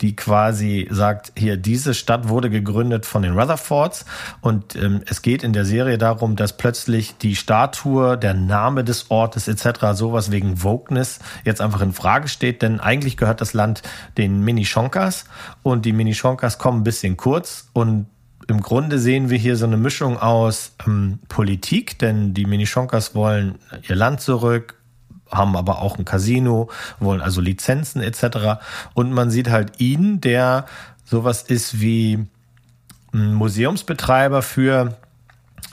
die quasi sagt, hier, diese Stadt wurde gegründet von den Rutherfords. Und ähm, es geht in der Serie darum, dass plötzlich die Statue, der Name des Ortes etc., sowas wegen Wokeness jetzt einfach in Frage steht, denn eigentlich gehört das Land den Minishonkas. Und die Minishonkas kommen ein bisschen kurz. Und im Grunde sehen wir hier so eine Mischung aus ähm, Politik, denn die Minishonkas wollen ihr Land zurück, haben aber auch ein Casino, wollen also Lizenzen etc. Und man sieht halt ihn, der sowas ist wie ein Museumsbetreiber für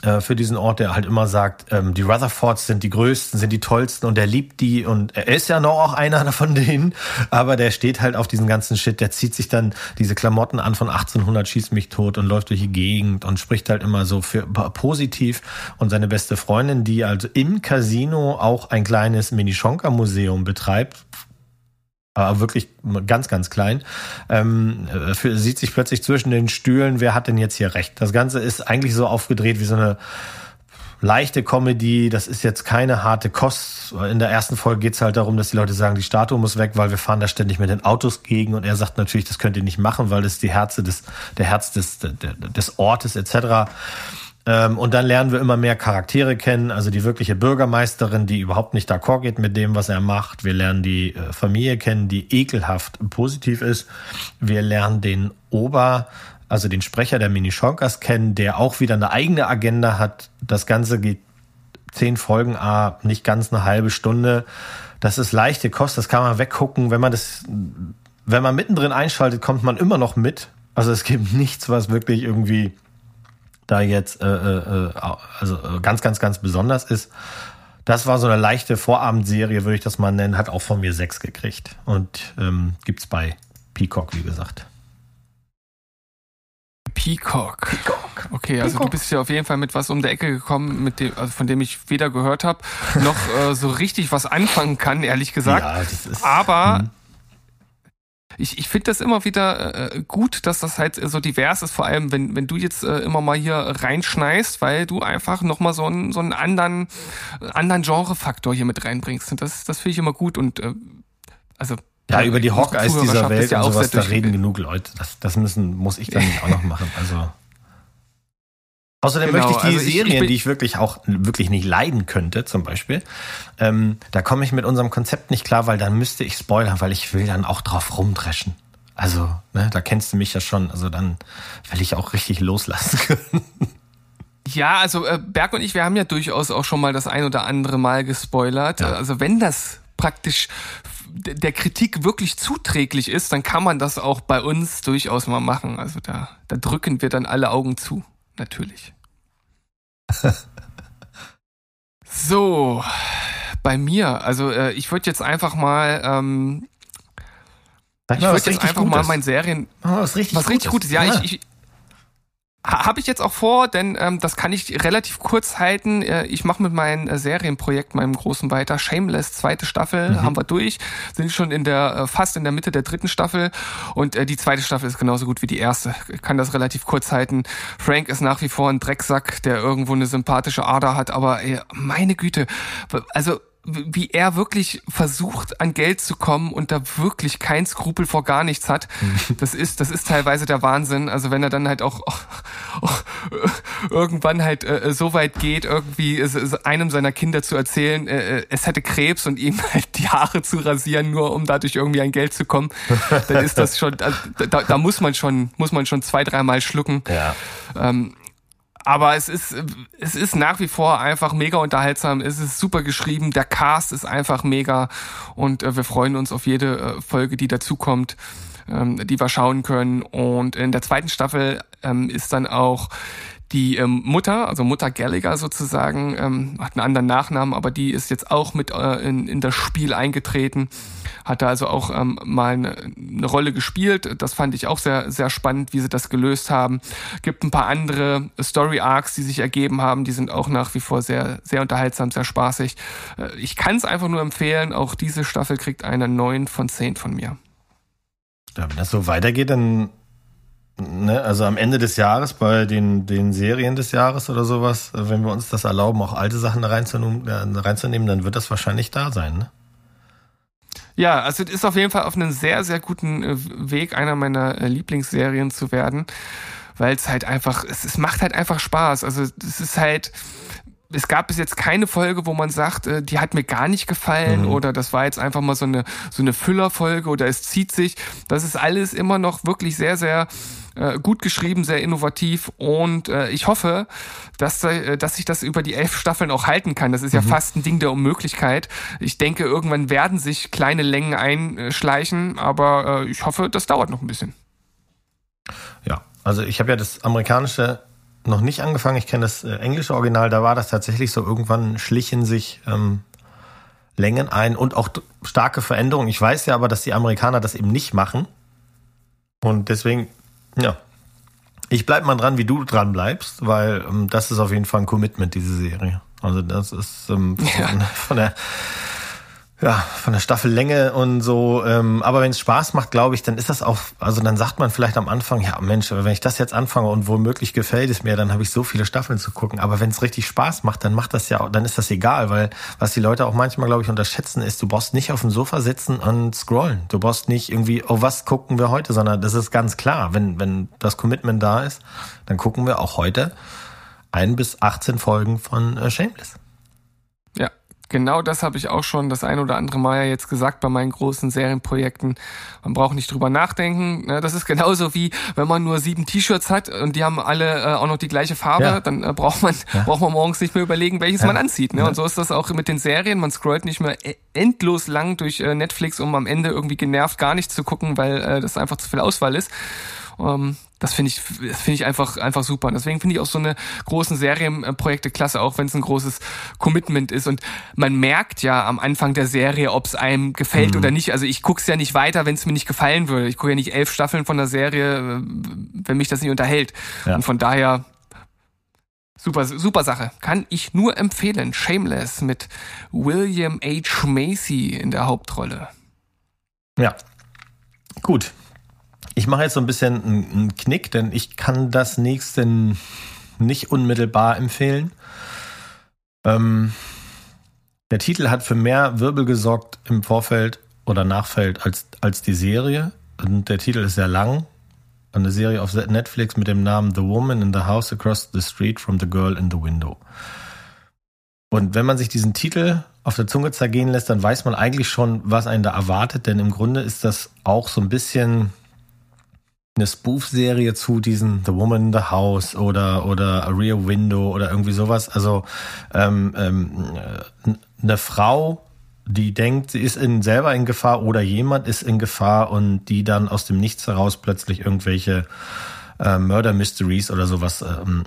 äh, für diesen Ort, der halt immer sagt, ähm, die Rutherfords sind die größten, sind die tollsten und er liebt die und er ist ja noch auch einer von denen, aber der steht halt auf diesen ganzen Shit, der zieht sich dann diese Klamotten an von 1800, schießt mich tot und läuft durch die Gegend und spricht halt immer so für positiv. Und seine beste Freundin, die also im Casino auch ein kleines Minischonka-Museum betreibt, aber wirklich ganz, ganz klein, ähm, für, sieht sich plötzlich zwischen den Stühlen, wer hat denn jetzt hier recht? Das Ganze ist eigentlich so aufgedreht wie so eine leichte Comedy, das ist jetzt keine harte Kost. In der ersten Folge geht's halt darum, dass die Leute sagen, die Statue muss weg, weil wir fahren da ständig mit den Autos gegen und er sagt natürlich, das könnt ihr nicht machen, weil das die Herze des, der Herz des, des Ortes etc. Ähm, und dann lernen wir immer mehr Charaktere kennen, also die wirkliche Bürgermeisterin, die überhaupt nicht d'accord geht mit dem, was er macht. Wir lernen die äh, Familie kennen, die ekelhaft positiv ist. Wir lernen den Ober, also den Sprecher der Mini-Schonkas kennen, der auch wieder eine eigene Agenda hat. Das Ganze geht zehn Folgen, ah, nicht ganz eine halbe Stunde. Das ist leichte Kost, das kann man weggucken. Wenn man das, wenn man mittendrin einschaltet, kommt man immer noch mit. Also es gibt nichts, was wirklich irgendwie da jetzt äh, äh, also äh, ganz, ganz, ganz besonders ist. Das war so eine leichte Vorabendserie, würde ich das mal nennen, hat auch von mir sechs gekriegt. Und ähm, gibt's bei Peacock, wie gesagt. Peacock. Peacock. Okay, also Peacock. du bist ja auf jeden Fall mit was um der Ecke gekommen, mit dem, also von dem ich weder gehört habe, noch äh, so richtig was anfangen kann, ehrlich gesagt. Ja, das ist, Aber hm ich, ich finde das immer wieder äh, gut, dass das halt so divers ist, vor allem wenn, wenn du jetzt äh, immer mal hier reinschneist, weil du einfach nochmal so einen, so einen anderen, anderen Genrefaktor hier mit reinbringst. Und das, das finde ich immer gut und äh, also ja, über die Hawkeyes dieser Welt ja und sowas, da reden genug Leute. Das, das müssen, muss ich dann nicht auch noch machen. Also. Außerdem genau, möchte ich die also Serien, ich, die ich wirklich auch wirklich nicht leiden könnte, zum Beispiel, ähm, da komme ich mit unserem Konzept nicht klar, weil dann müsste ich spoilern, weil ich will dann auch drauf rumdreschen. Also, ne, da kennst du mich ja schon. Also dann will ich auch richtig loslassen können. Ja, also äh, Berg und ich, wir haben ja durchaus auch schon mal das ein oder andere Mal gespoilert. Ja. Also wenn das praktisch der Kritik wirklich zuträglich ist, dann kann man das auch bei uns durchaus mal machen. Also da, da drücken wir dann alle Augen zu, natürlich. so, bei mir, also äh, ich würde jetzt einfach mal, ähm, ich würde jetzt einfach Gutes. mal mein Serien, oh, was richtig, was richtig Gutes, ja, ja. Ich, ich, habe ich jetzt auch vor, denn ähm, das kann ich relativ kurz halten. Äh, ich mache mit meinem äh, Serienprojekt, meinem großen weiter. Shameless, zweite Staffel, mhm. haben wir durch. Sind schon in der äh, fast in der Mitte der dritten Staffel und äh, die zweite Staffel ist genauso gut wie die erste. Ich kann das relativ kurz halten. Frank ist nach wie vor ein Drecksack, der irgendwo eine sympathische Ader hat, aber ey, meine Güte, also wie er wirklich versucht, an Geld zu kommen und da wirklich kein Skrupel vor gar nichts hat. Mhm. Das ist, das ist teilweise der Wahnsinn. Also wenn er dann halt auch, auch irgendwann halt äh, so weit geht, irgendwie einem seiner Kinder zu erzählen, äh, äh, es hätte Krebs und ihm halt die Haare zu rasieren, nur um dadurch irgendwie an Geld zu kommen, dann ist das schon, da, da muss man schon, muss man schon zwei, dreimal schlucken. Ja. Ähm, aber es ist, es ist nach wie vor einfach mega unterhaltsam. Es ist super geschrieben. Der Cast ist einfach mega. Und äh, wir freuen uns auf jede äh, Folge, die dazukommt, ähm, die wir schauen können. Und in der zweiten Staffel ähm, ist dann auch die ähm, Mutter, also Mutter Gallagher sozusagen, ähm, hat einen anderen Nachnamen, aber die ist jetzt auch mit äh, in, in das Spiel eingetreten, hat da also auch ähm, mal eine, eine Rolle gespielt. Das fand ich auch sehr, sehr spannend, wie sie das gelöst haben. Gibt ein paar andere Story Arcs, die sich ergeben haben, die sind auch nach wie vor sehr, sehr unterhaltsam, sehr spaßig. Äh, ich kann es einfach nur empfehlen, auch diese Staffel kriegt eine 9 von 10 von mir. Ja, wenn das so weitergeht, dann ne, also am Ende des Jahres bei den, den Serien des Jahres oder sowas, wenn wir uns das erlauben, auch alte Sachen reinzunehmen, äh, reinzunehmen dann wird das wahrscheinlich da sein, ne? Ja, also es ist auf jeden Fall auf einem sehr, sehr guten äh, Weg, einer meiner äh, Lieblingsserien zu werden, weil es halt einfach, es, es macht halt einfach Spaß. Also es ist halt, es gab bis jetzt keine Folge, wo man sagt, äh, die hat mir gar nicht gefallen mhm. oder das war jetzt einfach mal so eine so eine Füllerfolge oder es zieht sich. Das ist alles immer noch wirklich sehr sehr äh, gut geschrieben, sehr innovativ und äh, ich hoffe, dass dass sich das über die elf Staffeln auch halten kann. Das ist ja mhm. fast ein Ding der Unmöglichkeit. Ich denke, irgendwann werden sich kleine Längen einschleichen, aber ich hoffe, das dauert noch ein bisschen. Ja, also ich habe ja das amerikanische noch nicht angefangen. Ich kenne das äh, englische Original. Da war das tatsächlich so. Irgendwann schlichen sich ähm, Längen ein und auch starke Veränderungen. Ich weiß ja aber, dass die Amerikaner das eben nicht machen. Und deswegen, ja, ich bleib mal dran, wie du dran bleibst, weil ähm, das ist auf jeden Fall ein Commitment, diese Serie. Also das ist ähm, von, ja. von der ja, von der Staffellänge und so. Ähm, aber wenn es Spaß macht, glaube ich, dann ist das auch, also dann sagt man vielleicht am Anfang, ja Mensch, wenn ich das jetzt anfange und womöglich gefällt es mir, dann habe ich so viele Staffeln zu gucken. Aber wenn es richtig Spaß macht, dann macht das ja, dann ist das egal, weil was die Leute auch manchmal, glaube ich, unterschätzen, ist, du brauchst nicht auf dem Sofa sitzen und scrollen. Du brauchst nicht irgendwie, oh, was gucken wir heute, sondern das ist ganz klar. Wenn, wenn das Commitment da ist, dann gucken wir auch heute ein bis 18 Folgen von äh, Shameless. Genau das habe ich auch schon das ein oder andere Mal ja jetzt gesagt bei meinen großen Serienprojekten. Man braucht nicht drüber nachdenken. Ne? Das ist genauso wie, wenn man nur sieben T-Shirts hat und die haben alle äh, auch noch die gleiche Farbe, ja. dann äh, braucht man ja. braucht man morgens nicht mehr überlegen, welches ja. man anzieht. Ne? Und so ist das auch mit den Serien. Man scrollt nicht mehr e-, endlos lang durch äh, Netflix, um am Ende irgendwie genervt gar nicht zu gucken, weil das einfach zu viel Auswahl ist. Ähm, das finde ich, finde ich einfach, einfach super. Und deswegen finde ich auch so eine großen Serienprojekte klasse, auch wenn es ein großes Commitment ist. Und man merkt ja am Anfang der Serie, ob es einem gefällt mhm. oder nicht. Also ich gucke es ja nicht weiter, wenn es mir nicht gefallen würde. Ich gucke ja nicht elf Staffeln von der Serie, wenn mich das nicht unterhält. Ja. Und von daher Super, super Sache. Kann ich nur empfehlen. Shameless mit William H. Macy in der Hauptrolle. Ja. Gut. Ich mache jetzt so ein bisschen einen Knick, denn ich kann das nächste nicht unmittelbar empfehlen. Ähm, der Titel hat für mehr Wirbel gesorgt im Vorfeld oder Nachfeld als, als die Serie. Und der Titel ist sehr lang. Eine Serie auf Netflix mit dem Namen The Woman in the House Across the Street from the Girl in the Window. Und wenn man sich diesen Titel auf der Zunge zergehen lässt, dann weiß man eigentlich schon, was einen da erwartet, denn im Grunde ist das auch so ein bisschen eine Spoof-Serie zu diesen The Woman in the House oder oder A Rear Window oder irgendwie sowas. Also ähm, ähm, eine Frau, die denkt, sie ist in, selber in Gefahr oder jemand ist in Gefahr und die dann aus dem Nichts heraus plötzlich irgendwelche äh, Murder Mysteries oder sowas ähm,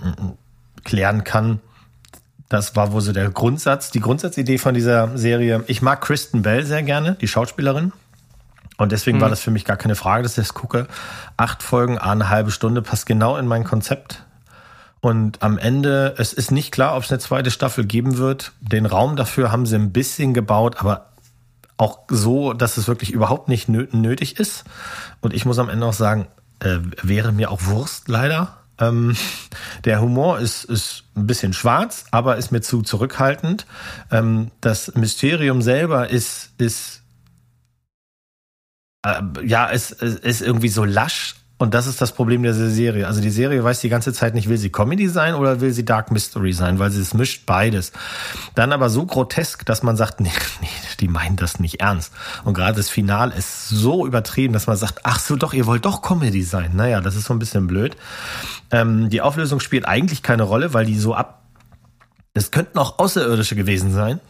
klären kann. Das war wohl so der Grundsatz, die Grundsatzidee von dieser Serie. Ich mag Kristen Bell sehr gerne, die Schauspielerin. Und deswegen mhm. war das für mich gar keine Frage, dass ich das gucke. Acht Folgen, eine halbe Stunde, passt genau in mein Konzept. Und am Ende, es ist nicht klar, ob es eine zweite Staffel geben wird. Den Raum dafür haben sie ein bisschen gebaut, aber auch so, dass es wirklich überhaupt nicht nötig ist. Und ich muss am Ende auch sagen, äh, wäre mir auch Wurst leider. Ähm, der Humor ist, ist ein bisschen schwarz, aber ist mir zu zurückhaltend. Ähm, das Mysterium selber ist, ist ja, es, es ist irgendwie so lasch. Und das ist das Problem der Serie. Also die Serie weiß die ganze Zeit nicht, will sie Comedy sein oder will sie Dark Mystery sein, weil sie es mischt beides. Dann aber so grotesk, dass man sagt, nee, nee, die meinen das nicht ernst. Und gerade das Final ist so übertrieben, dass man sagt, ach so doch, ihr wollt doch Comedy sein. Naja, das ist so ein bisschen blöd. Ähm, die Auflösung spielt eigentlich keine Rolle, weil die so ab es könnten auch Außerirdische gewesen sein.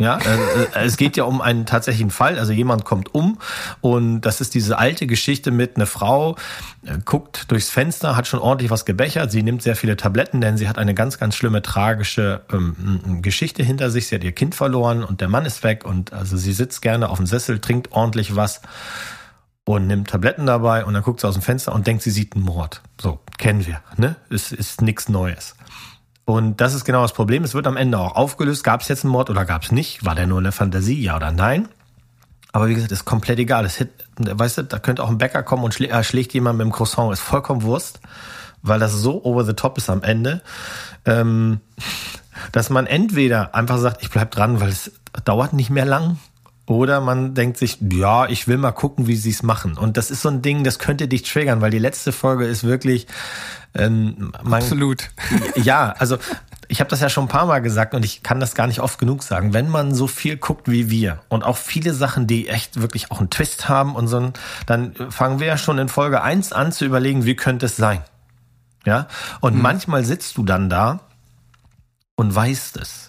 Ja, äh, äh, es geht ja um einen tatsächlichen Fall. Also jemand kommt um und das ist diese alte Geschichte mit einer Frau, äh, guckt durchs Fenster, hat schon ordentlich was gebechert. Sie nimmt sehr viele Tabletten, denn sie hat eine ganz, ganz schlimme tragische ähm, Geschichte hinter sich. Sie hat ihr Kind verloren und der Mann ist weg und also sie sitzt gerne auf dem Sessel, trinkt ordentlich was und nimmt Tabletten dabei und dann guckt sie aus dem Fenster und denkt, sie sieht einen Mord. So, kennen wir, ne? Es ist nichts Neues. Und das ist genau das Problem. Es wird am Ende auch aufgelöst. Gab es jetzt einen Mord oder gab es nicht? War der nur eine Fantasie, ja oder nein? Aber wie gesagt, ist komplett egal. Das hit, weißt du, da könnte auch ein Bäcker kommen und schlä äh, schlägt jemand mit dem Croissant. Ist vollkommen Wurst, weil das so over the top ist am Ende, ähm, dass man entweder einfach sagt, ich bleib dran, weil es dauert nicht mehr lang. Oder man denkt sich, ja, ich will mal gucken, wie sie es machen. Und das ist so ein Ding, das könnte dich triggern, weil die letzte Folge ist wirklich ähm, man, absolut. Ja, also ich habe das ja schon ein paar Mal gesagt und ich kann das gar nicht oft genug sagen. Wenn man so viel guckt wie wir und auch viele Sachen, die echt wirklich auch einen Twist haben und so, dann fangen wir ja schon in Folge eins an zu überlegen, wie könnte es sein. Ja, und mhm. manchmal sitzt du dann da und weißt es.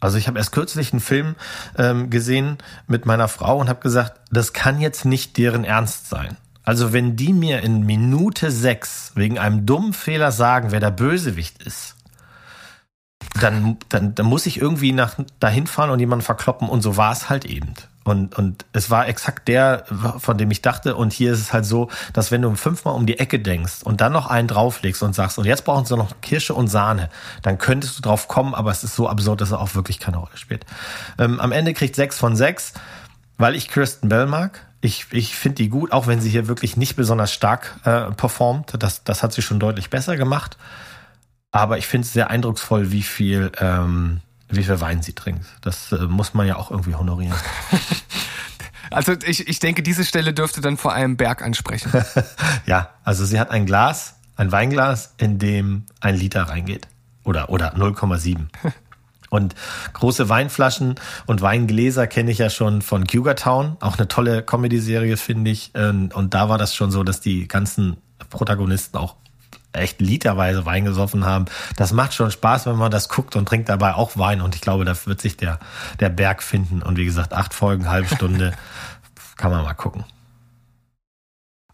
Also ich habe erst kürzlich einen Film ähm, gesehen mit meiner Frau und habe gesagt, das kann jetzt nicht deren Ernst sein. Also wenn die mir in Minute sechs wegen einem dummen Fehler sagen, wer der Bösewicht ist, dann, dann, dann muss ich irgendwie nach dahin fahren und jemanden verkloppen und so war es halt eben. Und, und es war exakt der, von dem ich dachte. Und hier ist es halt so, dass wenn du fünfmal um die Ecke denkst und dann noch einen drauflegst und sagst, und jetzt brauchen sie noch Kirsche und Sahne, dann könntest du drauf kommen, aber es ist so absurd, dass er auch wirklich keine Rolle spielt. Ähm, am Ende kriegt sechs von sechs, weil ich Kirsten Bell mag. Ich, ich finde die gut, auch wenn sie hier wirklich nicht besonders stark äh, performt. Das, das hat sie schon deutlich besser gemacht. Aber ich finde es sehr eindrucksvoll, wie viel, ähm, wie viel Wein sie trinkt. Das äh, muss man ja auch irgendwie honorieren. Also ich, ich denke, diese Stelle dürfte dann vor allem Berg ansprechen. ja, also sie hat ein Glas, ein Weinglas, in dem ein Liter reingeht. Oder, oder 0,7. Und große Weinflaschen und Weingläser kenne ich ja schon von Cougar Town. Auch eine tolle Comedy-Serie, finde ich. Ähm, und da war das schon so, dass die ganzen Protagonisten auch echt literweise Wein gesoffen haben. Das macht schon Spaß, wenn man das guckt und trinkt dabei auch Wein. Und ich glaube, da wird sich der, der Berg finden. Und wie gesagt, acht Folgen, halbe Stunde, kann man mal gucken.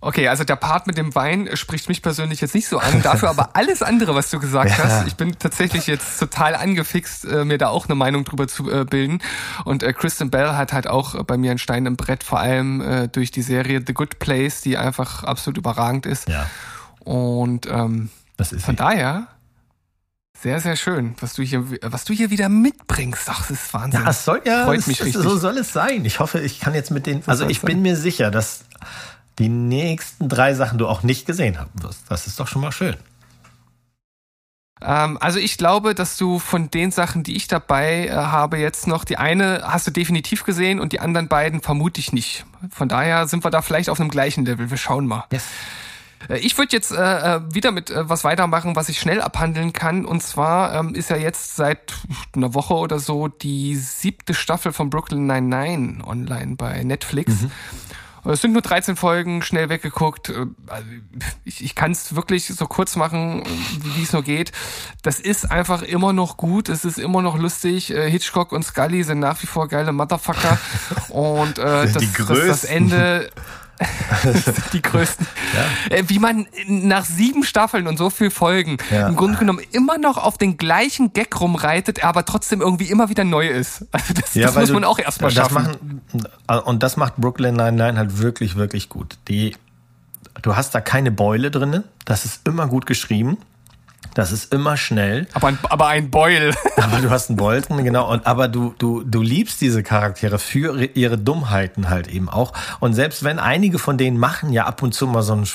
Okay, also der Part mit dem Wein spricht mich persönlich jetzt nicht so an. Dafür aber alles andere, was du gesagt ja. hast. Ich bin tatsächlich jetzt total angefixt, äh, mir da auch eine Meinung drüber zu äh, bilden. Und äh, Kristen Bell hat halt auch bei mir ein Stein im Brett, vor allem durch die Serie The Good Place, die einfach absolut überragend ist. Ja. Und ähm, von sie. daher sehr, sehr schön, was du hier, was du hier wieder mitbringst. Ach, das ist Wahnsinn. Ja, es soll ja, Freut mich richtig. so soll es sein. Ich hoffe, ich kann jetzt mit den, also ich bin mir sicher, dass die nächsten drei Sachen du auch nicht gesehen haben wirst. Das ist doch schon mal schön. Ähm, also ich glaube, dass du von den Sachen, die ich dabei äh, habe, jetzt noch die eine hast du definitiv gesehen und die anderen beiden vermute ich nicht. Von daher sind wir da vielleicht auf einem gleichen Level. Wir schauen mal. Yes. Äh, ich würde jetzt äh, äh, wieder mit äh, was weitermachen, was ich schnell abhandeln kann. Und zwar ähm, ist ja jetzt seit einer Woche oder so die siebte Staffel von Brooklyn Nine-Nine online bei Netflix. Mhm. Es sind nur 13 Folgen, schnell weggeguckt. Äh, also ich, ich kann es wirklich so kurz machen, wie es nur geht. Das ist einfach immer noch gut, es ist immer noch lustig. Hitchcock und Scully sind nach wie vor geile Motherfucker. Und äh, das, das, das Ende die größten. Ja. Äh, wie man nach sieben Staffeln und so viel Folgen ja. im Grunde genommen immer noch auf den gleichen Gag rumreitet, aber trotzdem irgendwie immer wieder neu ist. Also das, ja, das muss du, man auch erstmal schaffen. Machen, äh, und das macht Brooklyn Nine-Nine halt wirklich, wirklich gut. Die, du hast da keine Beule drinne. Das ist immer gut geschrieben. Das ist immer schnell. Aber ein, aber ein Beul. aber du hast einen Bolzen, genau. Und, aber du, du, du liebst diese Charaktere für ihre Dummheiten halt eben auch. Und selbst wenn einige von denen machen ja ab und zu mal so einen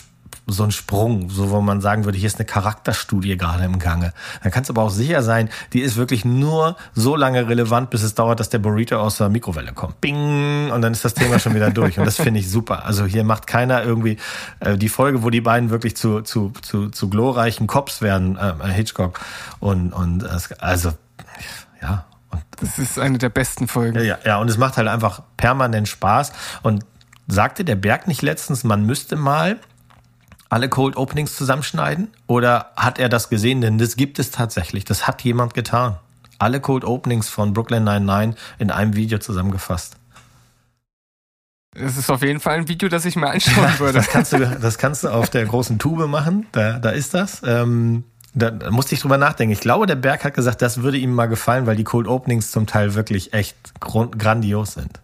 so ein Sprung, so wo man sagen würde, hier ist eine Charakterstudie gerade im Gange. Dann kannst du aber auch sicher sein, die ist wirklich nur so lange relevant, bis es dauert, dass der Burrito aus der Mikrowelle kommt. Bing! Und dann ist das Thema schon wieder durch. Und das finde ich super. Also hier macht keiner irgendwie äh, die Folge, wo die beiden wirklich zu, zu, zu, zu glorreichen Cops werden, äh, Hitchcock. Und, und also, ja. Und, das ist eine der besten Folgen. Ja, ja, und es macht halt einfach permanent Spaß. Und sagte der Berg nicht letztens, man müsste mal alle Cold Openings zusammenschneiden? Oder hat er das gesehen? Denn das gibt es tatsächlich. Das hat jemand getan. Alle Cold Openings von Brooklyn 99 in einem Video zusammengefasst. Es ist auf jeden Fall ein Video, das ich mir anschauen würde. das, kannst du, das kannst du auf der großen Tube machen. Da, da ist das. Ähm, da musste ich drüber nachdenken. Ich glaube, der Berg hat gesagt, das würde ihm mal gefallen, weil die Cold Openings zum Teil wirklich echt grandios sind.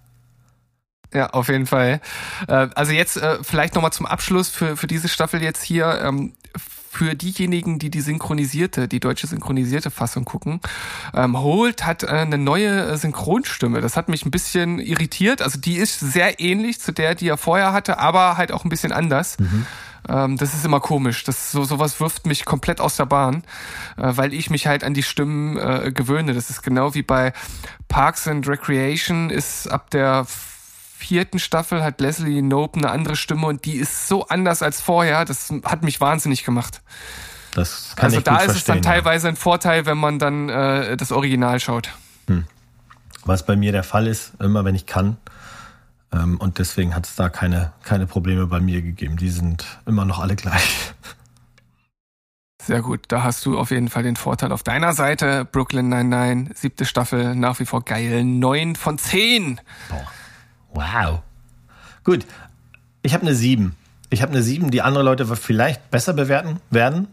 Ja, auf jeden Fall. Äh, also jetzt äh, vielleicht nochmal zum Abschluss für, für diese Staffel jetzt hier. Ähm, für diejenigen, die die synchronisierte, die deutsche synchronisierte Fassung gucken, ähm, Holt hat äh, eine neue äh, Synchronstimme. Das hat mich ein bisschen irritiert. Also die ist sehr ähnlich zu der, die er vorher hatte, aber halt auch ein bisschen anders. Mhm. Ähm, das ist immer komisch. Das so sowas wirft mich komplett aus der Bahn, äh, weil ich mich halt an die Stimmen äh, gewöhne. Das ist genau wie bei Parks and Recreation ist ab der vierten Staffel hat Leslie Nope eine andere Stimme und die ist so anders als vorher. Das hat mich wahnsinnig gemacht. Das kann also ich da gut ist es dann teilweise ein Vorteil, wenn man dann äh, das Original schaut. Hm. Was bei mir der Fall ist, immer wenn ich kann. Ähm, und deswegen hat es da keine, keine Probleme bei mir gegeben. Die sind immer noch alle gleich. Sehr gut, da hast du auf jeden Fall den Vorteil auf deiner Seite. Brooklyn 99, siebte Staffel, nach wie vor geil. Neun von zehn. Boah. Wow. Gut. Ich habe eine 7. Ich habe eine 7, die andere Leute vielleicht besser bewerten werden.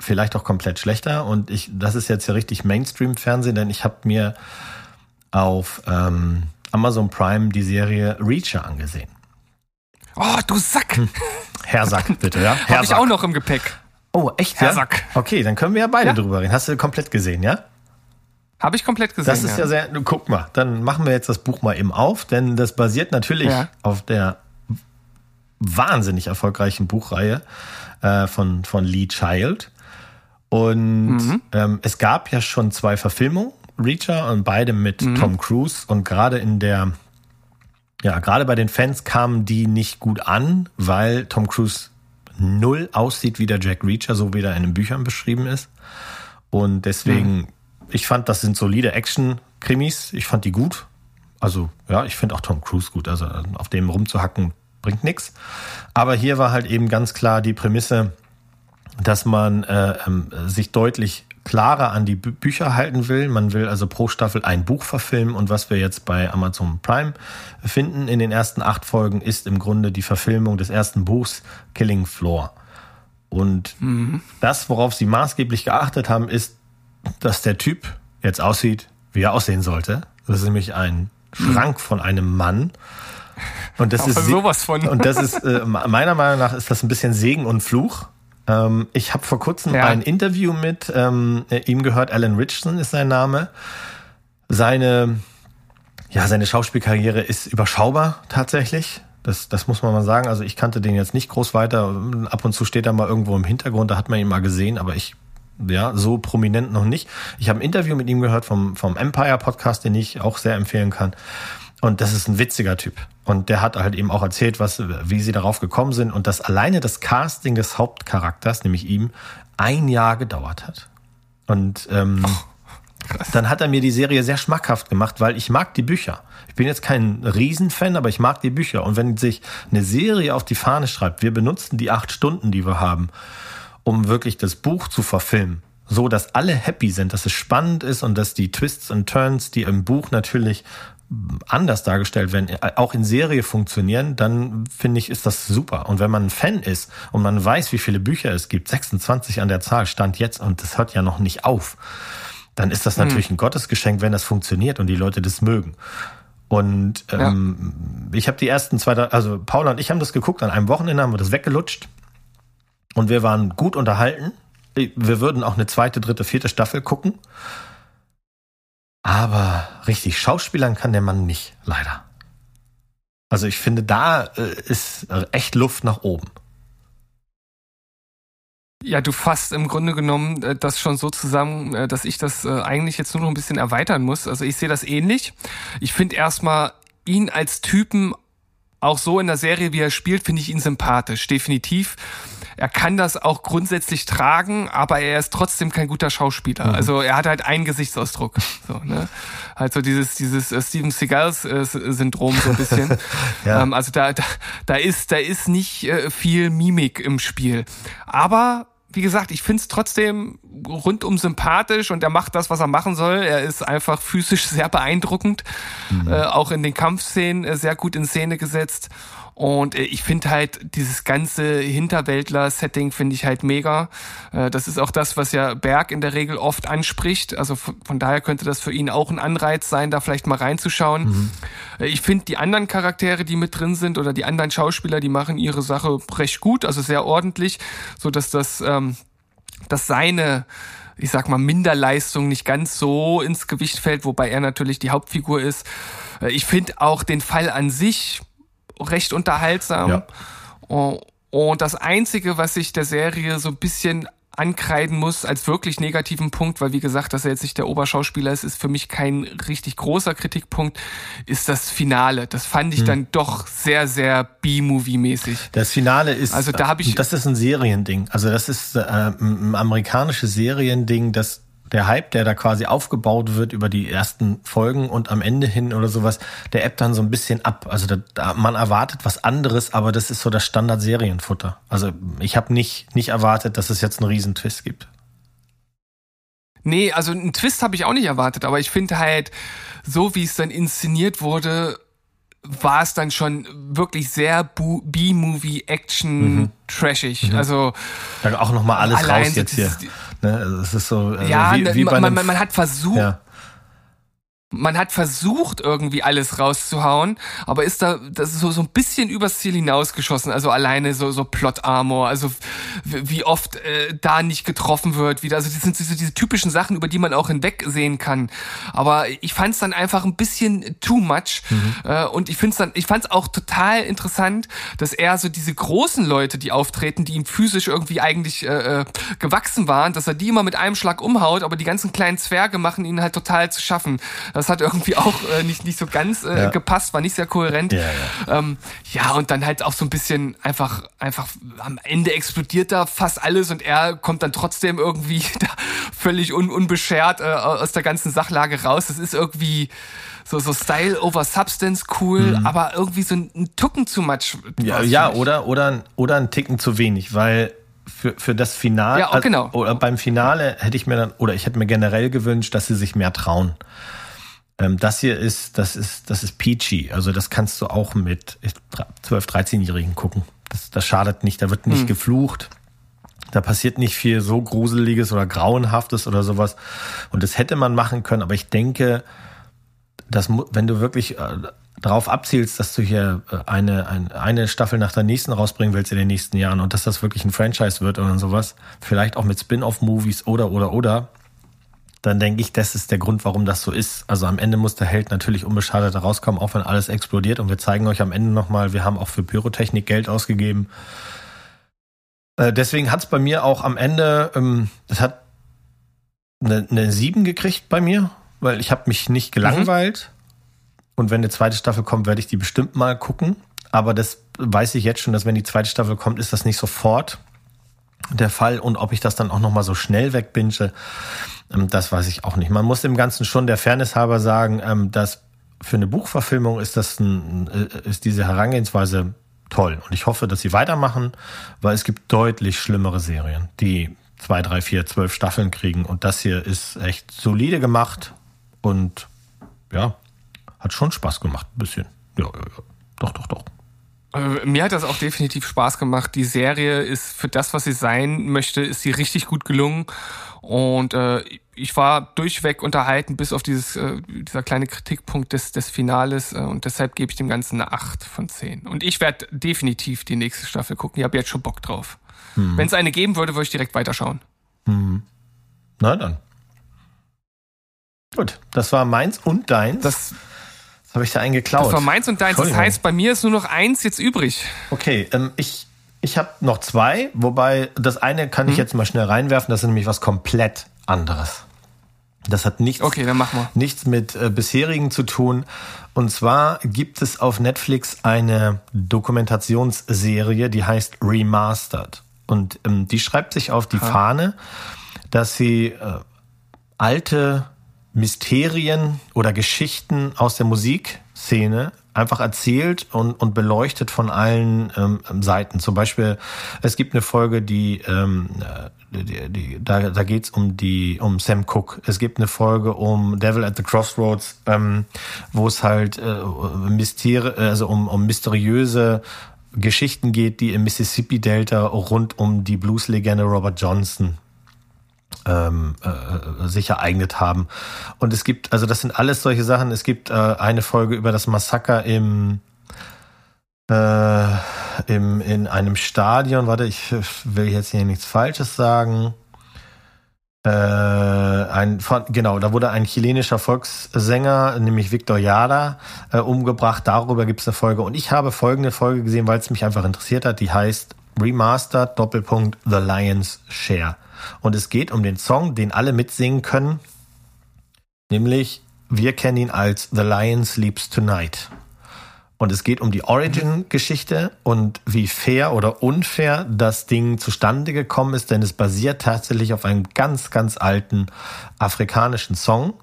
Vielleicht auch komplett schlechter. Und ich, das ist jetzt ja richtig Mainstream-Fernsehen, denn ich habe mir auf ähm, Amazon Prime die Serie Reacher angesehen. Oh, du Sack! Hm. Herr Sack, bitte, ja? Herr Hab ich auch noch im Gepäck. Oh, echt? Herr ja? Sack. Okay, dann können wir ja beide ja? drüber reden. Hast du komplett gesehen, ja? Habe ich komplett gesehen. Das ist ja. ja sehr. Guck mal, dann machen wir jetzt das Buch mal eben auf, denn das basiert natürlich ja. auf der wahnsinnig erfolgreichen Buchreihe äh, von, von Lee Child. Und mhm. ähm, es gab ja schon zwei Verfilmungen, Reacher und beide mit mhm. Tom Cruise. Und gerade in der, ja, gerade bei den Fans kamen die nicht gut an, weil Tom Cruise null aussieht wie der Jack Reacher, so wie er in den Büchern beschrieben ist. Und deswegen mhm ich fand, das sind solide Action-Krimis. Ich fand die gut. Also, ja, ich finde auch Tom Cruise gut. Also, auf dem rumzuhacken bringt nichts. Aber hier war halt eben ganz klar die Prämisse, dass man äh, ähm, sich deutlich klarer an die Bü Bücher halten will. Man will also pro Staffel ein Buch verfilmen und was wir jetzt bei Amazon Prime finden in den ersten acht Folgen ist im Grunde die Verfilmung des ersten Buchs Killing Floor. Und mhm. das, worauf sie maßgeblich geachtet haben, ist, dass der Typ jetzt aussieht, wie er aussehen sollte. Das ist nämlich ein Schrank von einem Mann. Und das ist sowas von. Und das ist äh, meiner Meinung nach ist das ein bisschen Segen und Fluch. Ähm, ich habe vor kurzem ja. ein Interview mit ähm, ihm gehört. Alan Richardson ist sein Name. Seine ja seine Schauspielkarriere ist überschaubar tatsächlich. Das, das muss man mal sagen. Also ich kannte den jetzt nicht groß weiter. Ab und zu steht er mal irgendwo im Hintergrund, da hat man ihn mal gesehen, aber ich ja, so prominent noch nicht. Ich habe ein Interview mit ihm gehört vom, vom Empire Podcast, den ich auch sehr empfehlen kann. Und das ist ein witziger Typ. Und der hat halt eben auch erzählt, was, wie sie darauf gekommen sind und dass alleine das Casting des Hauptcharakters, nämlich ihm, ein Jahr gedauert hat. Und ähm, oh, dann hat er mir die Serie sehr schmackhaft gemacht, weil ich mag die Bücher. Ich bin jetzt kein Riesenfan, aber ich mag die Bücher. Und wenn sich eine Serie auf die Fahne schreibt, wir benutzen die acht Stunden, die wir haben, um wirklich das Buch zu verfilmen. So, dass alle happy sind, dass es spannend ist und dass die Twists und Turns, die im Buch natürlich anders dargestellt werden, auch in Serie funktionieren, dann finde ich, ist das super. Und wenn man ein Fan ist und man weiß, wie viele Bücher es gibt, 26 an der Zahl stand jetzt und das hört ja noch nicht auf, dann ist das natürlich hm. ein Gottesgeschenk, wenn das funktioniert und die Leute das mögen. Und ähm, ja. ich habe die ersten zwei, also Paula und ich haben das geguckt, an einem Wochenende haben wir das weggelutscht und wir waren gut unterhalten. Wir würden auch eine zweite, dritte, vierte Staffel gucken. Aber richtig Schauspielern kann der Mann nicht, leider. Also ich finde, da äh, ist echt Luft nach oben. Ja, du fasst im Grunde genommen äh, das schon so zusammen, äh, dass ich das eigentlich jetzt nur noch ein bisschen erweitern muss. Also ich sehe das ähnlich. Ich finde erstmal ihn als Typen auch so in der Serie, wie er spielt, finde ich ihn sympathisch, definitiv er kann das auch grundsätzlich tragen, aber er ist trotzdem kein guter Schauspieler. Mhm. Also er hat halt einen Gesichtsausdruck. So, ne? Halt so dieses, dieses äh, Steven Seagals-Syndrom äh, so ein bisschen. ja. ähm, also da, da, da ist, da ist nicht äh, viel Mimik im Spiel. Aber wie gesagt, ich find's trotzdem rundum sympathisch und er macht das, was er machen soll. Er ist einfach physisch sehr beeindruckend, mhm. äh, auch in den Kampfszenen äh, sehr gut in Szene gesetzt. Und äh, ich finde halt dieses ganze Hinterwäldler-Setting finde ich halt mega. Äh, das ist auch das, was ja Berg in der Regel oft anspricht. Also von daher könnte das für ihn auch ein Anreiz sein, da vielleicht mal reinzuschauen. Mhm. Äh, ich finde die anderen Charaktere, die mit drin sind oder die anderen Schauspieler, die machen ihre Sache recht gut, also sehr ordentlich, so dass das, ähm, dass seine ich sag mal, Minderleistung nicht ganz so ins Gewicht fällt, wobei er natürlich die Hauptfigur ist. Ich finde auch den Fall an sich recht unterhaltsam. Ja. Oh, und das Einzige, was ich der Serie so ein bisschen ankreiden muss als wirklich negativen Punkt, weil wie gesagt, dass er jetzt nicht der Oberschauspieler ist, ist für mich kein richtig großer Kritikpunkt, ist das Finale. Das fand ich hm. dann doch sehr, sehr B-Movie-mäßig. Das Finale ist, also da habe ich, das ist ein Seriending. Also das ist äh, ein amerikanisches Seriending, das der Hype, der da quasi aufgebaut wird über die ersten Folgen und am Ende hin oder sowas, der ebbt dann so ein bisschen ab. Also da, da, man erwartet was anderes, aber das ist so das Standard-Serienfutter. Also ich habe nicht, nicht erwartet, dass es jetzt einen riesen Twist gibt. Nee, also einen Twist habe ich auch nicht erwartet, aber ich finde halt, so wie es dann inszeniert wurde, war es dann schon wirklich sehr B-Movie-Action mhm. Mhm. Also da auch noch mal alles raus jetzt hier. Ne? Also es ist so also ja, wie, wie man, man, man, hat versucht, ja man hat versucht, irgendwie alles rauszuhauen, aber ist da das ist so, so ein bisschen übers Ziel hinausgeschossen. Also alleine so, so Plot-Armor, also wie oft äh, da nicht getroffen wird, wieder. Also das sind diese, diese typischen Sachen, über die man auch hinwegsehen kann. Aber ich fand es dann einfach ein bisschen too much. Mhm. Äh, und ich finde dann, ich fand es auch total interessant, dass er so diese großen Leute, die auftreten, die ihm physisch irgendwie eigentlich äh, äh, gewachsen waren, dass er die immer mit einem Schlag umhaut, aber die ganzen kleinen Zwerge machen ihn halt total zu schaffen. Das das hat irgendwie auch äh, nicht, nicht so ganz äh, ja. gepasst, war nicht sehr kohärent. Ja, ja. Ähm, ja, und dann halt auch so ein bisschen einfach, einfach am Ende explodiert da fast alles und er kommt dann trotzdem irgendwie da völlig un, unbeschert äh, aus der ganzen Sachlage raus. Das ist irgendwie so, so Style over Substance cool, mhm. aber irgendwie so ein, ein Tucken zu much. Ja, ja oder, oder, oder ein Ticken zu wenig, weil für, für das Finale, ja, oh, genau. Also, oder beim Finale hätte ich mir dann, oder ich hätte mir generell gewünscht, dass sie sich mehr trauen. Ähm, das hier ist, das ist, das ist peachy. Also das kannst du auch mit 12, 13-Jährigen gucken. Das, das schadet nicht, da wird nicht hm. geflucht. Da passiert nicht viel so Gruseliges oder Grauenhaftes oder sowas. Und das hätte man machen können, aber ich denke, dass, wenn du wirklich äh, darauf abzielst, dass du hier äh, eine, eine, eine Staffel nach der nächsten rausbringen willst in den nächsten Jahren und dass das wirklich ein Franchise wird oder sowas, vielleicht auch mit Spin-off-Movies oder, oder, oder, dann denke ich, das ist der Grund, warum das so ist. Also am Ende muss der Held natürlich unbeschadet rauskommen, auch wenn alles explodiert. Und wir zeigen euch am Ende nochmal, wir haben auch für Pyrotechnik Geld ausgegeben. Äh, deswegen hat es bei mir auch am Ende, ähm, das hat eine, eine 7 gekriegt bei mir, weil ich habe mich nicht gelangweilt. Mhm. Und wenn eine zweite Staffel kommt, werde ich die bestimmt mal gucken. Aber das weiß ich jetzt schon, dass wenn die zweite Staffel kommt, ist das nicht sofort der Fall. Und ob ich das dann auch nochmal so schnell wegbinge, das weiß ich auch nicht. Man muss dem Ganzen schon der Fairness halber sagen, ähm, dass für eine Buchverfilmung ist das ein, äh, ist diese Herangehensweise toll. Und ich hoffe, dass sie weitermachen, weil es gibt deutlich schlimmere Serien, die zwei, drei, vier, zwölf Staffeln kriegen. Und das hier ist echt solide gemacht und ja, hat schon Spaß gemacht, ein bisschen. Ja, ja, ja. Doch, doch, doch. Äh, mir hat das auch definitiv Spaß gemacht. Die Serie ist für das, was sie sein möchte, ist sie richtig gut gelungen. Und äh, ich war durchweg unterhalten, bis auf dieses, äh, dieser kleine Kritikpunkt des, des Finales. Äh, und deshalb gebe ich dem Ganzen eine 8 von 10. Und ich werde definitiv die nächste Staffel gucken. Ich habe jetzt schon Bock drauf. Hm. Wenn es eine geben würde, würde ich direkt weiterschauen. Hm. Na dann. Gut, das war meins und deins. Das, habe ich da eingeklaut. Das war meins und deins. Das heißt, bei mir ist nur noch eins jetzt übrig. Okay, ähm, ich ich habe noch zwei, wobei das eine kann ich hm? jetzt mal schnell reinwerfen, das ist nämlich was komplett anderes. Das hat nichts, okay, nichts mit äh, bisherigen zu tun. Und zwar gibt es auf Netflix eine Dokumentationsserie, die heißt Remastered. Und ähm, die schreibt sich auf die ha. Fahne, dass sie äh, alte Mysterien oder Geschichten aus der Musikszene einfach erzählt und, und beleuchtet von allen ähm, Seiten. Zum Beispiel, es gibt eine Folge, die, ähm, die, die, da, da geht's um die um Sam Cook. Es gibt eine Folge um Devil at the Crossroads, ähm, wo es halt äh, Mysteri also um, um mysteriöse Geschichten geht, die im Mississippi Delta rund um die Blues-Legende Robert Johnson ähm, äh, sich ereignet haben. Und es gibt, also das sind alles solche Sachen. Es gibt äh, eine Folge über das Massaker im äh, im, in einem Stadion. Warte, ich will jetzt hier nichts Falsches sagen. Äh, ein, von, genau, da wurde ein chilenischer Volkssänger, nämlich Victor Yada, äh, umgebracht. Darüber gibt es eine Folge. Und ich habe folgende Folge gesehen, weil es mich einfach interessiert hat. Die heißt Remastered Doppelpunkt The Lion's Share. Und es geht um den Song, den alle mitsingen können. Nämlich, wir kennen ihn als The Lion Sleeps Tonight. Und es geht um die Origin-Geschichte und wie fair oder unfair das Ding zustande gekommen ist, denn es basiert tatsächlich auf einem ganz, ganz alten afrikanischen Song.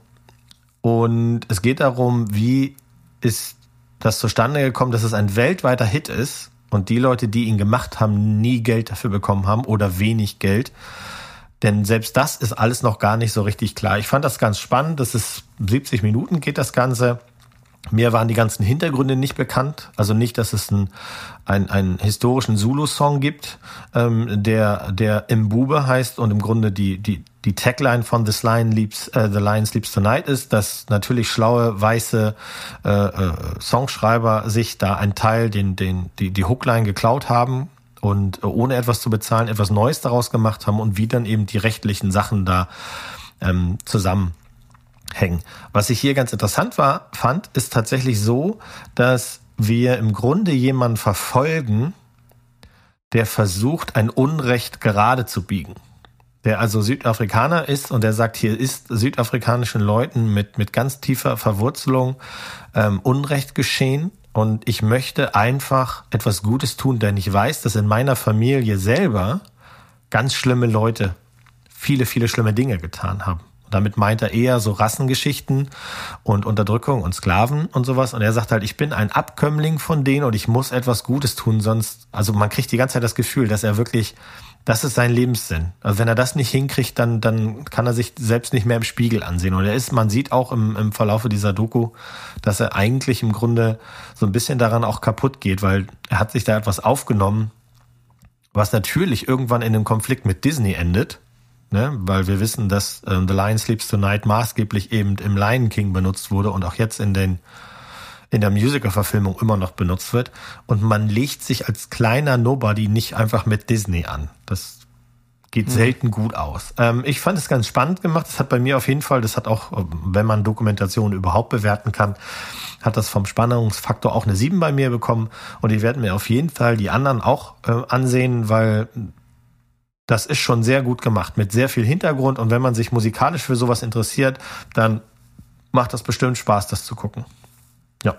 Und es geht darum, wie ist das zustande gekommen, dass es ein weltweiter Hit ist und die Leute, die ihn gemacht haben, nie Geld dafür bekommen haben oder wenig Geld. Denn selbst das ist alles noch gar nicht so richtig klar. Ich fand das ganz spannend. Das ist 70 Minuten geht das Ganze. Mir waren die ganzen Hintergründe nicht bekannt. Also nicht, dass es einen, einen, einen historischen Zulu-Song gibt, ähm, der, der Mbube heißt und im Grunde die, die, die Tagline von This Lion Sleeps, äh, The Lion Sleeps Tonight ist, dass natürlich schlaue, weiße äh, äh, Songschreiber sich da einen Teil, den, den, die, die Hookline geklaut haben und äh, ohne etwas zu bezahlen etwas Neues daraus gemacht haben und wie dann eben die rechtlichen Sachen da ähm, zusammen hängen. Was ich hier ganz interessant war, fand, ist tatsächlich so, dass wir im Grunde jemanden verfolgen, der versucht, ein Unrecht gerade zu biegen. Der also Südafrikaner ist und der sagt, hier ist südafrikanischen Leuten mit, mit ganz tiefer Verwurzelung ähm, Unrecht geschehen und ich möchte einfach etwas Gutes tun, denn ich weiß, dass in meiner Familie selber ganz schlimme Leute viele, viele schlimme Dinge getan haben. Damit meint er eher so Rassengeschichten und Unterdrückung und Sklaven und sowas. Und er sagt halt, ich bin ein Abkömmling von denen und ich muss etwas Gutes tun, sonst, also man kriegt die ganze Zeit das Gefühl, dass er wirklich, das ist sein Lebenssinn. Also wenn er das nicht hinkriegt, dann, dann kann er sich selbst nicht mehr im Spiegel ansehen. Und er ist, man sieht auch im, im Verlaufe dieser Doku, dass er eigentlich im Grunde so ein bisschen daran auch kaputt geht, weil er hat sich da etwas aufgenommen, was natürlich irgendwann in einem Konflikt mit Disney endet ne? weil wir wissen, dass äh, The Lion Sleeps Tonight maßgeblich eben im Lion King benutzt wurde und auch jetzt in den in der Musical-Verfilmung immer noch benutzt wird. Und man legt sich als kleiner Nobody nicht einfach mit Disney an. Das geht mhm. selten gut aus. Ähm, ich fand es ganz spannend gemacht. Das hat bei mir auf jeden Fall, das hat auch, wenn man Dokumentation überhaupt bewerten kann, hat das vom Spannungsfaktor auch eine 7 bei mir bekommen. Und ich werde mir auf jeden Fall die anderen auch äh, ansehen, weil das ist schon sehr gut gemacht, mit sehr viel Hintergrund. Und wenn man sich musikalisch für sowas interessiert, dann macht das bestimmt Spaß, das zu gucken. Ja.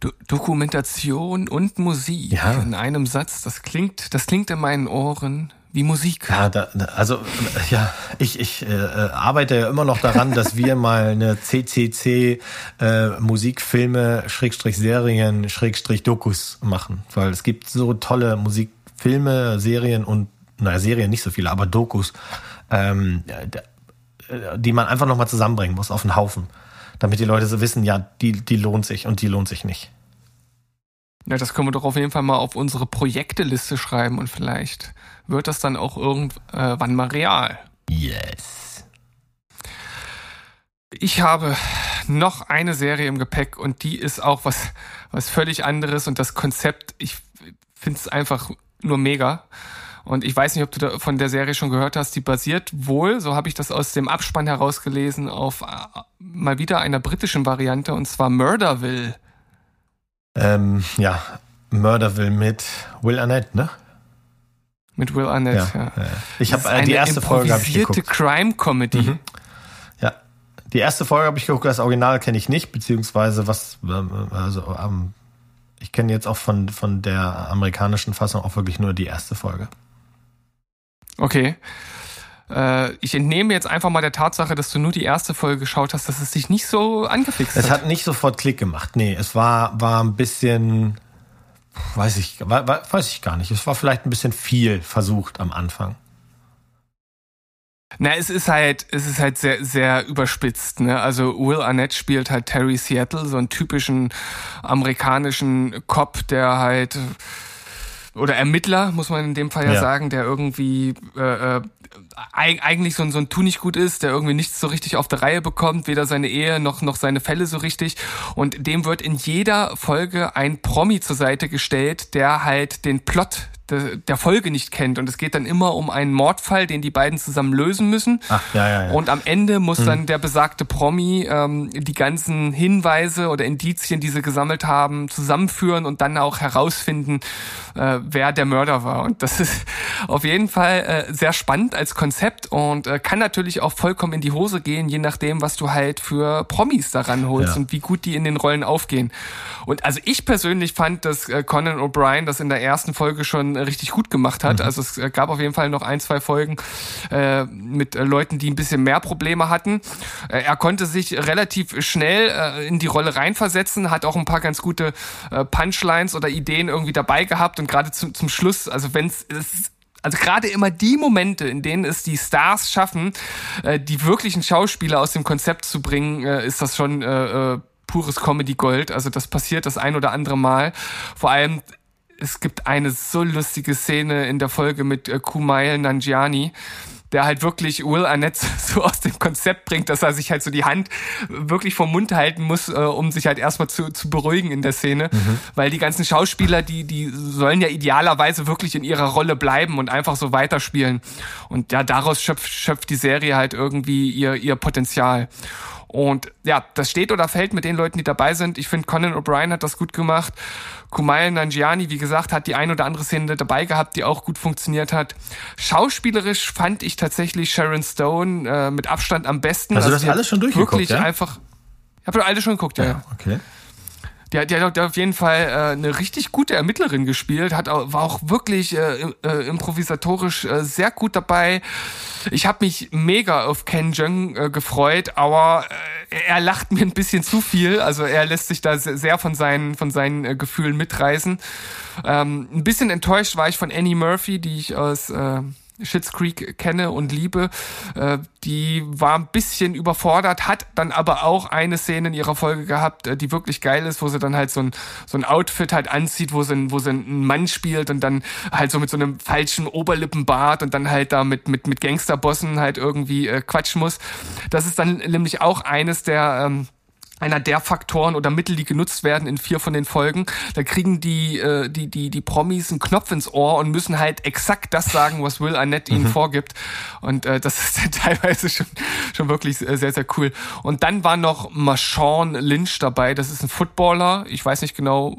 Do Dokumentation und Musik ja. in einem Satz, das klingt, das klingt in meinen Ohren wie Musik. Ja, da, also ja, ich, ich äh, arbeite ja immer noch daran, dass wir mal eine CCC äh, Musikfilme Schrägstrich Serien Schrägstrich Dokus machen, weil es gibt so tolle Musikfilme, Serien und naja, Serien nicht so viele, aber Dokus, ähm, die man einfach nochmal zusammenbringen muss auf einen Haufen, damit die Leute so wissen, ja, die, die lohnt sich und die lohnt sich nicht. Ja, das können wir doch auf jeden Fall mal auf unsere Projekteliste schreiben und vielleicht wird das dann auch irgendwann mal real. Yes. Ich habe noch eine Serie im Gepäck und die ist auch was, was völlig anderes und das Konzept, ich finde es einfach nur mega. Und ich weiß nicht, ob du von der Serie schon gehört hast. Die basiert wohl, so habe ich das aus dem Abspann herausgelesen, auf äh, mal wieder einer britischen Variante und zwar Murderville. Ähm, ja, Murderville mit Will Arnett, ne? Mit Will Arnett, ja. ja. ja. Ich habe äh, die erste Folge habe ich geguckt. Crime Comedy. Mhm. Ja, die erste Folge habe ich geguckt. Das Original kenne ich nicht, beziehungsweise was ähm, also ähm, ich kenne jetzt auch von von der amerikanischen Fassung auch wirklich nur die erste Folge. Okay. Äh, ich entnehme jetzt einfach mal der Tatsache, dass du nur die erste Folge geschaut hast, dass es dich nicht so angefixt hat. Es hat nicht sofort Klick gemacht. Nee, es war, war ein bisschen, weiß ich, weiß ich gar nicht. Es war vielleicht ein bisschen viel versucht am Anfang. Na, es ist halt, es ist halt sehr, sehr überspitzt. Ne? Also Will Arnett spielt halt Terry Seattle, so einen typischen amerikanischen Cop, der halt oder Ermittler, muss man in dem Fall ja, ja. sagen, der irgendwie äh, äh, eigentlich so ein, so ein Tu nicht gut ist, der irgendwie nichts so richtig auf der Reihe bekommt, weder seine Ehe noch, noch seine Fälle so richtig. Und dem wird in jeder Folge ein Promi zur Seite gestellt, der halt den Plot der Folge nicht kennt. Und es geht dann immer um einen Mordfall, den die beiden zusammen lösen müssen. Ach, ja, ja, ja. Und am Ende muss hm. dann der besagte Promi ähm, die ganzen Hinweise oder Indizien, die sie gesammelt haben, zusammenführen und dann auch herausfinden, äh, wer der Mörder war. Und das ist auf jeden Fall äh, sehr spannend als Konzept und äh, kann natürlich auch vollkommen in die Hose gehen, je nachdem, was du halt für Promis daran holst ja. und wie gut die in den Rollen aufgehen. Und also ich persönlich fand, dass äh, Conan O'Brien das in der ersten Folge schon richtig gut gemacht hat. Mhm. Also es gab auf jeden Fall noch ein, zwei Folgen äh, mit äh, Leuten, die ein bisschen mehr Probleme hatten. Äh, er konnte sich relativ schnell äh, in die Rolle reinversetzen, hat auch ein paar ganz gute äh, Punchlines oder Ideen irgendwie dabei gehabt und gerade zum, zum Schluss, also wenn es also gerade immer die Momente, in denen es die Stars schaffen, äh, die wirklichen Schauspieler aus dem Konzept zu bringen, äh, ist das schon äh, äh pures Comedy Gold. Also das passiert das ein oder andere Mal. Vor allem es gibt eine so lustige Szene in der Folge mit äh, Kumail Nanjiani, der halt wirklich Will Arnett so aus dem Konzept bringt, dass er sich halt so die Hand wirklich vom Mund halten muss, äh, um sich halt erstmal zu, zu beruhigen in der Szene. Mhm. Weil die ganzen Schauspieler, die, die sollen ja idealerweise wirklich in ihrer Rolle bleiben und einfach so weiterspielen. Und ja, daraus schöpft, schöpft die Serie halt irgendwie ihr, ihr Potenzial. Und ja, das steht oder fällt mit den Leuten, die dabei sind. Ich finde, Conan O'Brien hat das gut gemacht. Kumail Nanjiani, wie gesagt, hat die ein oder andere Szene dabei gehabt, die auch gut funktioniert hat. Schauspielerisch fand ich tatsächlich Sharon Stone äh, mit Abstand am besten. Also, also das alles schon durchgeguckt, Wirklich ja? einfach. Ich habe alles schon geguckt, ja. ja. Okay. Der, der hat auf jeden Fall äh, eine richtig gute Ermittlerin gespielt, hat auch, war auch wirklich äh, äh, improvisatorisch äh, sehr gut dabei. Ich habe mich mega auf Ken Jeong äh, gefreut, aber äh, er lacht mir ein bisschen zu viel. Also er lässt sich da sehr von seinen von seinen äh, Gefühlen mitreißen. Ähm, ein bisschen enttäuscht war ich von Annie Murphy, die ich aus äh, Schitt's Creek kenne und liebe, äh, die war ein bisschen überfordert, hat dann aber auch eine Szene in ihrer Folge gehabt, äh, die wirklich geil ist, wo sie dann halt so ein, so ein Outfit halt anzieht, wo sie, wo sie einen Mann spielt und dann halt so mit so einem falschen Oberlippenbart und dann halt da mit, mit, mit Gangsterbossen halt irgendwie äh, quatschen muss. Das ist dann nämlich auch eines der... Ähm, einer der Faktoren oder Mittel, die genutzt werden in vier von den Folgen. Da kriegen die, äh, die, die, die Promis einen Knopf ins Ohr und müssen halt exakt das sagen, was Will Arnett ihnen mhm. vorgibt. Und äh, das ist dann teilweise schon, schon wirklich sehr, sehr cool. Und dann war noch Marshawn Lynch dabei. Das ist ein Footballer. Ich weiß nicht genau,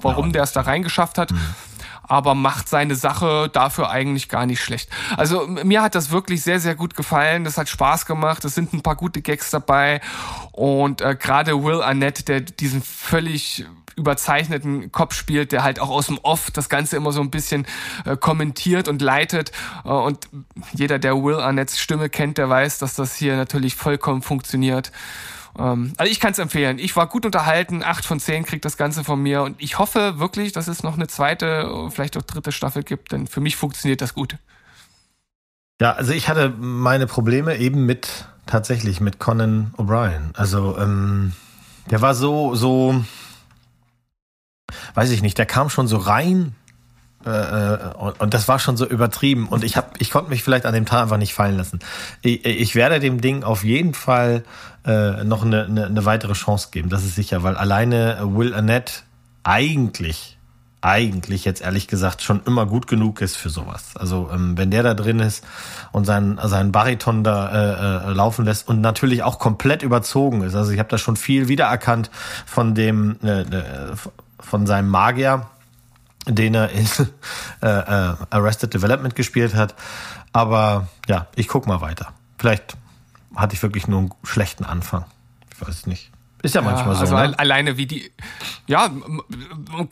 warum der es da reingeschafft hat. Mhm aber macht seine Sache dafür eigentlich gar nicht schlecht. Also mir hat das wirklich sehr, sehr gut gefallen. Das hat Spaß gemacht. Es sind ein paar gute Gags dabei. Und äh, gerade Will Arnett, der diesen völlig überzeichneten Kopf spielt, der halt auch aus dem Off das Ganze immer so ein bisschen äh, kommentiert und leitet. Äh, und jeder, der Will Arnetts Stimme kennt, der weiß, dass das hier natürlich vollkommen funktioniert. Ähm, also ich kann es empfehlen. Ich war gut unterhalten. Acht von zehn kriegt das Ganze von mir. Und ich hoffe wirklich, dass es noch eine zweite, vielleicht auch dritte Staffel gibt, denn für mich funktioniert das gut. Ja, also ich hatte meine Probleme eben mit tatsächlich mit Conan O'Brien. Also ähm, der war so, so, weiß ich nicht, der kam schon so rein und, und, das war schon so übertrieben und ich hab, ich konnte mich vielleicht an dem Tag einfach nicht fallen lassen. Ich, ich werde dem Ding auf jeden Fall äh, noch eine, eine, eine weitere Chance geben, das ist sicher, weil alleine Will Arnett eigentlich eigentlich jetzt ehrlich gesagt schon immer gut genug ist für sowas. Also ähm, wenn der da drin ist und seinen, seinen Bariton da äh, äh, laufen lässt und natürlich auch komplett überzogen ist. Also ich habe da schon viel wiedererkannt von dem äh, äh von seinem Magier, den er in äh, äh, Arrested Development gespielt hat. Aber ja, ich guck mal weiter. Vielleicht hatte ich wirklich nur einen schlechten Anfang. Ich weiß nicht. Ist ja, ja manchmal so. Also ne? alleine wie die, ja,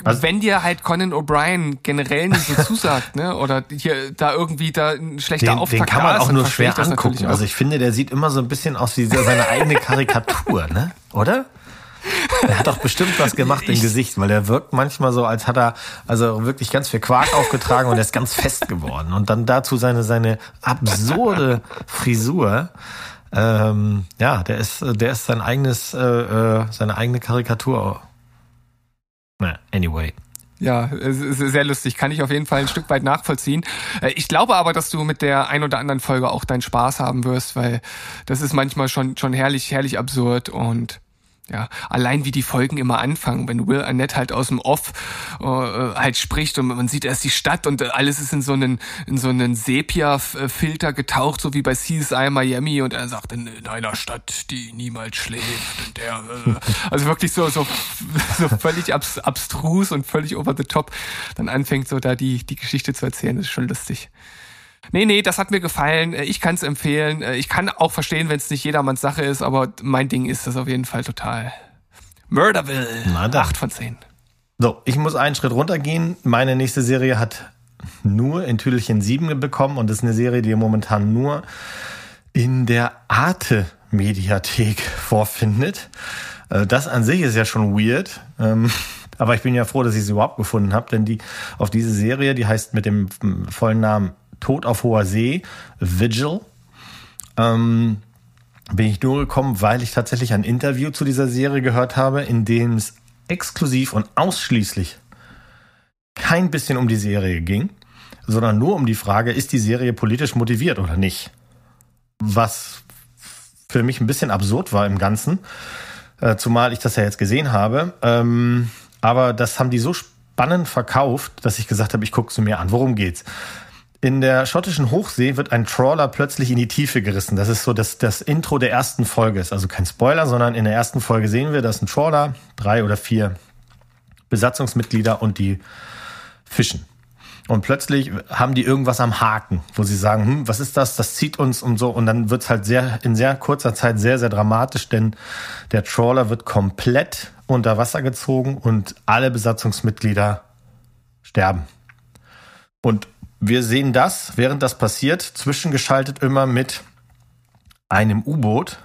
also, wenn dir halt Conan O'Brien generell nicht so zusagt, ne, oder hier da irgendwie da ein schlechter den, Auftakt Den kann man auch nur schwer angucken. Also ich finde, der sieht immer so ein bisschen aus wie seine eigene Karikatur, ne, oder? Er hat doch bestimmt was gemacht im Gesicht, weil er wirkt manchmal so, als hat er also wirklich ganz viel Quark aufgetragen und er ist ganz fest geworden. Und dann dazu seine, seine absurde Frisur. Ähm, ja, der ist, der ist sein eigenes, äh, äh seine eigene Karikatur. Na, anyway. Ja, es ist sehr lustig. Kann ich auf jeden Fall ein Stück weit nachvollziehen. Äh, ich glaube aber, dass du mit der ein oder anderen Folge auch deinen Spaß haben wirst, weil das ist manchmal schon, schon herrlich, herrlich absurd und ja, allein wie die Folgen immer anfangen, wenn Will Arnett halt aus dem Off äh, halt spricht und man sieht erst die Stadt und alles ist in so einen in so einen Sepia-Filter getaucht, so wie bei CSI Miami und er sagt in, in einer Stadt, die niemals schläft. Und der, äh, also wirklich so so so völlig abs abstrus und völlig over the top. Dann anfängt so da die die Geschichte zu erzählen, das ist schon lustig. Nee, nee, das hat mir gefallen. Äh, ich kann es empfehlen. Äh, ich kann auch verstehen, wenn es nicht jedermanns Sache ist, aber mein Ding ist das auf jeden Fall total. Murderville. Na dann. 8 von 10. So, ich muss einen Schritt runtergehen. Meine nächste Serie hat nur in Tüdelchen 7 bekommen und ist eine Serie, die ihr momentan nur in der Arte Mediathek vorfindet. Äh, das an sich ist ja schon weird. Ähm, aber ich bin ja froh, dass ich sie überhaupt gefunden habe, denn die auf diese Serie, die heißt mit dem vollen Namen Tod auf hoher See, Vigil. Ähm, bin ich nur gekommen, weil ich tatsächlich ein Interview zu dieser Serie gehört habe, in dem es exklusiv und ausschließlich kein bisschen um die Serie ging, sondern nur um die Frage, ist die Serie politisch motiviert oder nicht? Was für mich ein bisschen absurd war im Ganzen, äh, zumal ich das ja jetzt gesehen habe. Ähm, aber das haben die so spannend verkauft, dass ich gesagt habe, ich gucke es mir an. Worum geht's? In der schottischen Hochsee wird ein Trawler plötzlich in die Tiefe gerissen. Das ist so das, das Intro der ersten Folge. Ist also kein Spoiler, sondern in der ersten Folge sehen wir, dass ein Trawler, drei oder vier Besatzungsmitglieder und die fischen. Und plötzlich haben die irgendwas am Haken, wo sie sagen, hm, was ist das? Das zieht uns und so. Und dann wird's halt sehr, in sehr kurzer Zeit sehr, sehr dramatisch, denn der Trawler wird komplett unter Wasser gezogen und alle Besatzungsmitglieder sterben. Und wir sehen das, während das passiert, zwischengeschaltet immer mit einem U-Boot,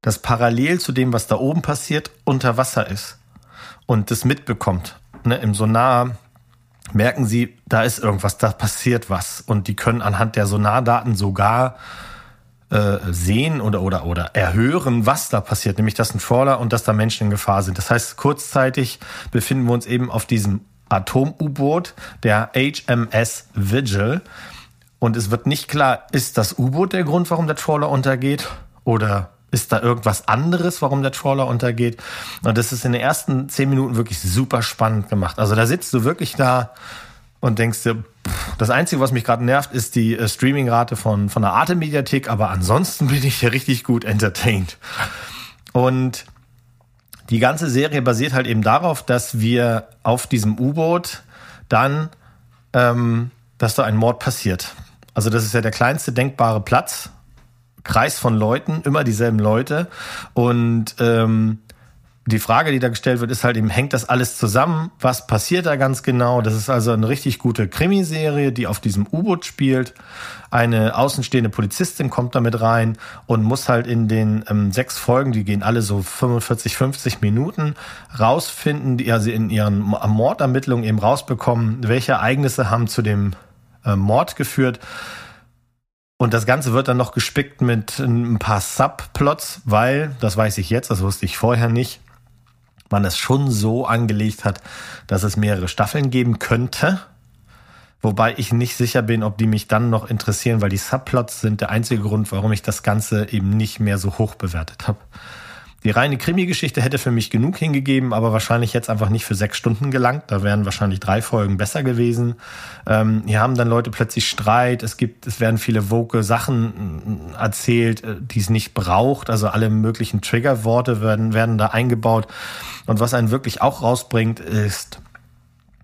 das parallel zu dem, was da oben passiert, unter Wasser ist und das mitbekommt. Ne, Im Sonar merken sie, da ist irgendwas, da passiert was. Und die können anhand der Sonardaten sogar äh, sehen oder, oder, oder erhören, was da passiert, nämlich dass ein Trawler und dass da Menschen in Gefahr sind. Das heißt, kurzzeitig befinden wir uns eben auf diesem Atom-U-Boot, der HMS Vigil. Und es wird nicht klar, ist das U-Boot der Grund, warum der Trawler untergeht? Oder ist da irgendwas anderes, warum der Trawler untergeht? Und das ist in den ersten zehn Minuten wirklich super spannend gemacht. Also da sitzt du wirklich da und denkst dir, pff, das Einzige, was mich gerade nervt, ist die äh, Streamingrate von, von der Arte-Mediathek, aber ansonsten bin ich hier richtig gut entertained. Und die ganze Serie basiert halt eben darauf, dass wir auf diesem U-Boot dann, ähm, dass da ein Mord passiert. Also das ist ja der kleinste denkbare Platz, Kreis von Leuten, immer dieselben Leute und ähm, die Frage, die da gestellt wird, ist halt eben, hängt das alles zusammen? Was passiert da ganz genau? Das ist also eine richtig gute Krimiserie, die auf diesem U-Boot spielt. Eine außenstehende Polizistin kommt damit rein und muss halt in den ähm, sechs Folgen, die gehen alle so 45, 50 Minuten, rausfinden, die also in ihren Mordermittlungen eben rausbekommen, welche Ereignisse haben zu dem äh, Mord geführt. Und das Ganze wird dann noch gespickt mit ein paar Subplots, weil, das weiß ich jetzt, das wusste ich vorher nicht, man es schon so angelegt hat, dass es mehrere Staffeln geben könnte. Wobei ich nicht sicher bin, ob die mich dann noch interessieren, weil die Subplots sind der einzige Grund, warum ich das Ganze eben nicht mehr so hoch bewertet habe. Die reine Krimi-Geschichte hätte für mich genug hingegeben, aber wahrscheinlich jetzt einfach nicht für sechs Stunden gelangt. Da wären wahrscheinlich drei Folgen besser gewesen. Ähm, hier haben dann Leute plötzlich Streit. Es gibt, es werden viele woke Sachen äh, erzählt, äh, die es nicht braucht. Also alle möglichen Triggerworte werden, werden da eingebaut. Und was einen wirklich auch rausbringt, ist,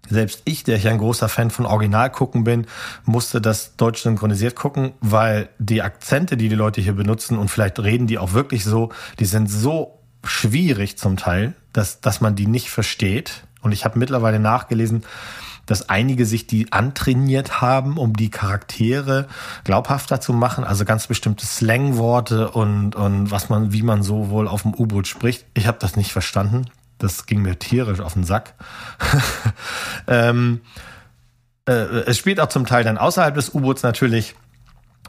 selbst ich, der ich ein großer Fan von Original gucken bin, musste das deutsch synchronisiert gucken, weil die Akzente, die die Leute hier benutzen und vielleicht reden die auch wirklich so, die sind so schwierig zum Teil, dass, dass man die nicht versteht. Und ich habe mittlerweile nachgelesen, dass einige sich die antrainiert haben, um die Charaktere glaubhafter zu machen. Also ganz bestimmte Slangworte und, und was man, wie man so wohl auf dem U-Boot spricht. Ich habe das nicht verstanden. Das ging mir tierisch auf den Sack. ähm, äh, es spielt auch zum Teil dann außerhalb des U-Boots natürlich,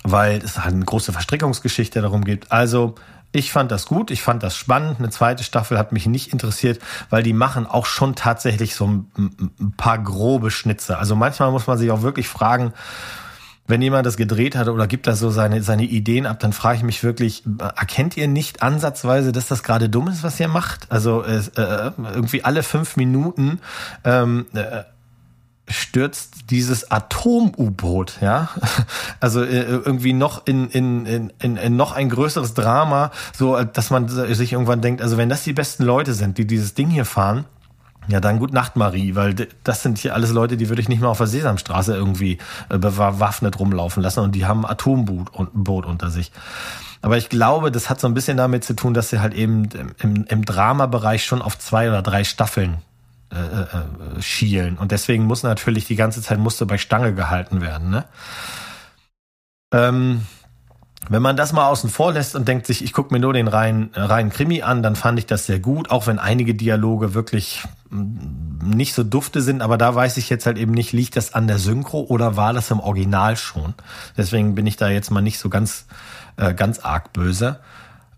weil es halt eine große Verstrickungsgeschichte darum gibt. Also ich fand das gut, ich fand das spannend. Eine zweite Staffel hat mich nicht interessiert, weil die machen auch schon tatsächlich so ein, ein paar grobe Schnitze. Also manchmal muss man sich auch wirklich fragen, wenn jemand das gedreht hat oder gibt da so seine, seine Ideen ab, dann frage ich mich wirklich, erkennt ihr nicht ansatzweise, dass das gerade dumm ist, was ihr macht? Also äh, irgendwie alle fünf Minuten ähm, äh, stürzt dieses Atom-U-Boot, ja, also äh, irgendwie noch in, in, in, in noch ein größeres Drama, so dass man sich irgendwann denkt, also wenn das die besten Leute sind, die dieses Ding hier fahren, ja, dann gut Nacht, Marie, weil das sind hier alles Leute, die würde ich nicht mal auf der Sesamstraße irgendwie äh, bewaffnet rumlaufen lassen und die haben ein Atomboot Boot unter sich. Aber ich glaube, das hat so ein bisschen damit zu tun, dass sie halt eben im, im Dramabereich schon auf zwei oder drei Staffeln äh, äh, schielen. Und deswegen muss natürlich die ganze Zeit musste bei Stange gehalten werden. Ne? Ähm, wenn man das mal außen vor lässt und denkt sich, ich gucke mir nur den reinen, reinen Krimi an, dann fand ich das sehr gut, auch wenn einige Dialoge wirklich mm, nicht so dufte sind, aber da weiß ich jetzt halt eben nicht, liegt das an der Synchro oder war das im Original schon? Deswegen bin ich da jetzt mal nicht so ganz, äh, ganz arg böse.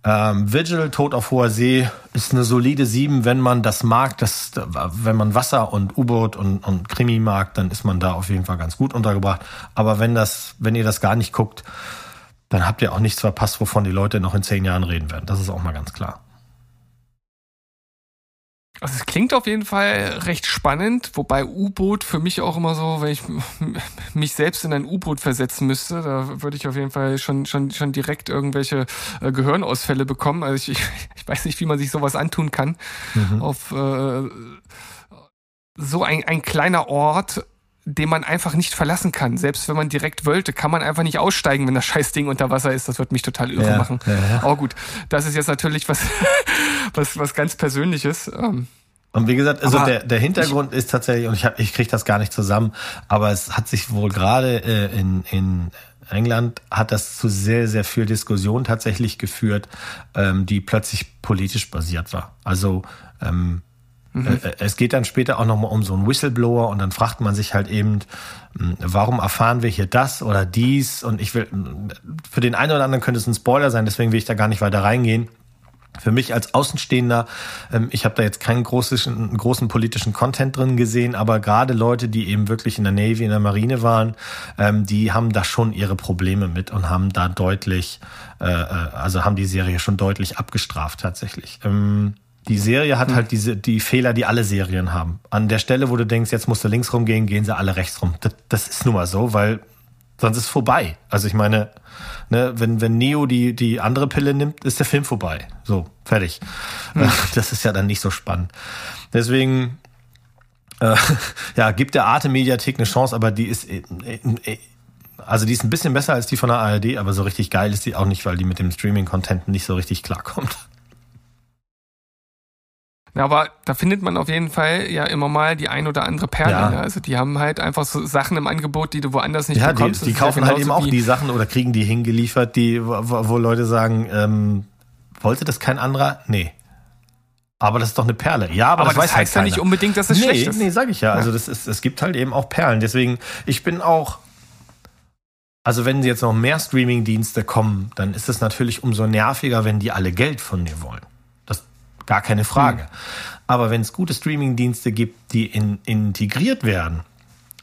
Ähm, Vigil, Tod auf hoher See, ist eine solide 7, wenn man das mag, das, wenn man Wasser und U-Boot und, und Krimi mag, dann ist man da auf jeden Fall ganz gut untergebracht. Aber wenn das, wenn ihr das gar nicht guckt, dann habt ihr auch nichts verpasst, wovon die Leute noch in zehn Jahren reden werden. Das ist auch mal ganz klar. Also es klingt auf jeden Fall recht spannend, wobei U-Boot für mich auch immer so, wenn ich mich selbst in ein U-Boot versetzen müsste, da würde ich auf jeden Fall schon schon schon direkt irgendwelche äh, Gehirnausfälle bekommen. Also ich, ich weiß nicht, wie man sich sowas antun kann. Mhm. Auf äh, so ein, ein kleiner Ort den man einfach nicht verlassen kann. Selbst wenn man direkt wollte, kann man einfach nicht aussteigen, wenn das scheiß Ding unter Wasser ist. Das wird mich total irre ja, machen. Ja, ja. Aber gut, das ist jetzt natürlich was, was, was ganz Persönliches. Ähm. Und wie gesagt, also der, der Hintergrund ist tatsächlich, und ich, hab, ich kriege das gar nicht zusammen, aber es hat sich wohl gerade äh, in, in England hat das zu sehr, sehr viel Diskussion tatsächlich geführt, ähm, die plötzlich politisch basiert war. Also ähm, Äh, äh, es geht dann später auch nochmal um so einen Whistleblower und dann fragt man sich halt eben, hm, warum erfahren wir hier das oder dies? Und ich will, hm, für den einen oder anderen könnte es ein Spoiler sein, deswegen will ich da gar nicht weiter reingehen. Für mich als Außenstehender, ähm, ich habe da jetzt keinen großen, großen politischen Content drin gesehen, aber gerade Leute, die eben wirklich in der Navy, in der Marine waren, ähm, die haben da schon ihre Probleme mit und haben da deutlich, äh, also haben die Serie schon deutlich abgestraft tatsächlich. Die Serie hat hm. halt diese, die Fehler, die alle Serien haben. An der Stelle, wo du denkst, jetzt musst du links rumgehen, gehen sie alle rechts rum. Das, das ist nun mal so, weil sonst ist es vorbei. Also ich meine, ne, wenn, wenn Neo die, die andere Pille nimmt, ist der Film vorbei. So, fertig. Mhm. Das ist ja dann nicht so spannend. Deswegen, äh, ja, gibt der Arte Mediathek eine Chance, aber die ist, äh, äh, also die ist ein bisschen besser als die von der ARD, aber so richtig geil ist die auch nicht, weil die mit dem Streaming-Content nicht so richtig klarkommt. Ja, aber da findet man auf jeden Fall ja immer mal die ein oder andere Perle. Ja. Ne? Also die haben halt einfach so Sachen im Angebot, die du woanders nicht ja, bekommst. Die, die kaufen ja halt eben auch die Sachen oder kriegen die hingeliefert, die, wo, wo Leute sagen, ähm, wollte das kein anderer? Nee. Aber das ist doch eine Perle. Ja, aber, aber das, das weiß heißt halt ja nicht unbedingt, dass es nee, schlecht ist. Nee, sag ich ja. Also das ist, es gibt halt eben auch Perlen. Deswegen, ich bin auch, also wenn jetzt noch mehr Streaming-Dienste kommen, dann ist es natürlich umso nerviger, wenn die alle Geld von dir wollen. Gar keine Frage. Mhm. Aber wenn es gute Streaming-Dienste gibt, die in, integriert werden,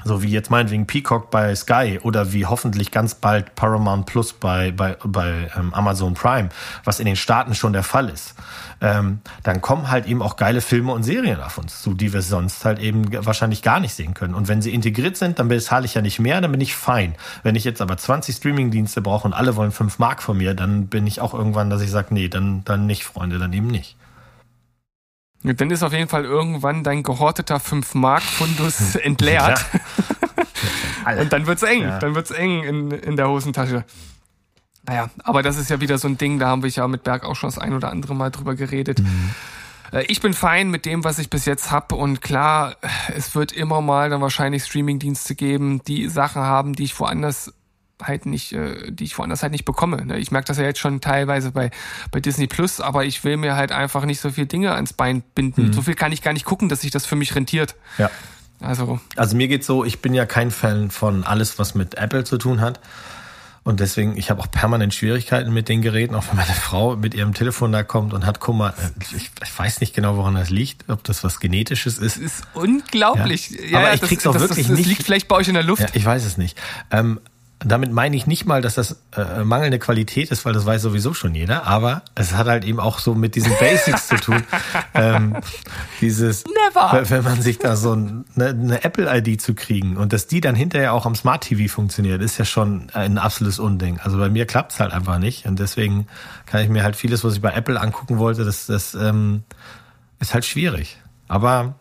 so wie jetzt meinetwegen Peacock bei Sky oder wie hoffentlich ganz bald Paramount Plus bei, bei, bei ähm, Amazon Prime, was in den Staaten schon der Fall ist, ähm, dann kommen halt eben auch geile Filme und Serien auf uns zu, die wir sonst halt eben wahrscheinlich gar nicht sehen können. Und wenn sie integriert sind, dann bezahle ich ja nicht mehr, dann bin ich fein. Wenn ich jetzt aber 20 Streaming-Dienste brauche und alle wollen 5 Mark von mir, dann bin ich auch irgendwann, dass ich sage, nee, dann, dann nicht, Freunde, dann eben nicht. Dann ist auf jeden Fall irgendwann dein gehorteter 5-Mark-Fundus entleert. Und dann wird's eng. Ja. Dann wird's eng in, in der Hosentasche. Naja, aber das ist ja wieder so ein Ding, da haben wir ja mit Berg auch schon das ein oder andere Mal drüber geredet. Mhm. Äh, ich bin fein mit dem, was ich bis jetzt hab und klar, es wird immer mal dann wahrscheinlich Streamingdienste geben, die Sachen haben, die ich woanders halt nicht, äh, die ich woanders halt nicht bekomme. Ne? Ich merke das ja jetzt schon teilweise bei, bei Disney Plus, aber ich will mir halt einfach nicht so viele Dinge ans Bein binden. Mhm. So viel kann ich gar nicht gucken, dass sich das für mich rentiert. Ja. Also. Also mir geht's so, ich bin ja kein Fan von alles, was mit Apple zu tun hat. Und deswegen, ich habe auch permanent Schwierigkeiten mit den Geräten, auch wenn meine Frau mit ihrem Telefon da kommt und hat Kummer. Ich, ich weiß nicht genau, woran das liegt, ob das was Genetisches ist. Das ist unglaublich. Ja. ja Aber ich krieg's das, auch wirklich das, das nicht. liegt vielleicht bei euch in der Luft. Ja, ich weiß es nicht. Ähm, damit meine ich nicht mal, dass das äh, mangelnde Qualität ist, weil das weiß sowieso schon jeder, aber es hat halt eben auch so mit diesen Basics zu tun. Ähm, dieses, Never. wenn man sich da so ein, eine, eine Apple-ID zu kriegen und dass die dann hinterher auch am Smart TV funktioniert, ist ja schon ein absolutes Unding. Also bei mir klappt's halt einfach nicht und deswegen kann ich mir halt vieles, was ich bei Apple angucken wollte, das, das ähm, ist halt schwierig. Aber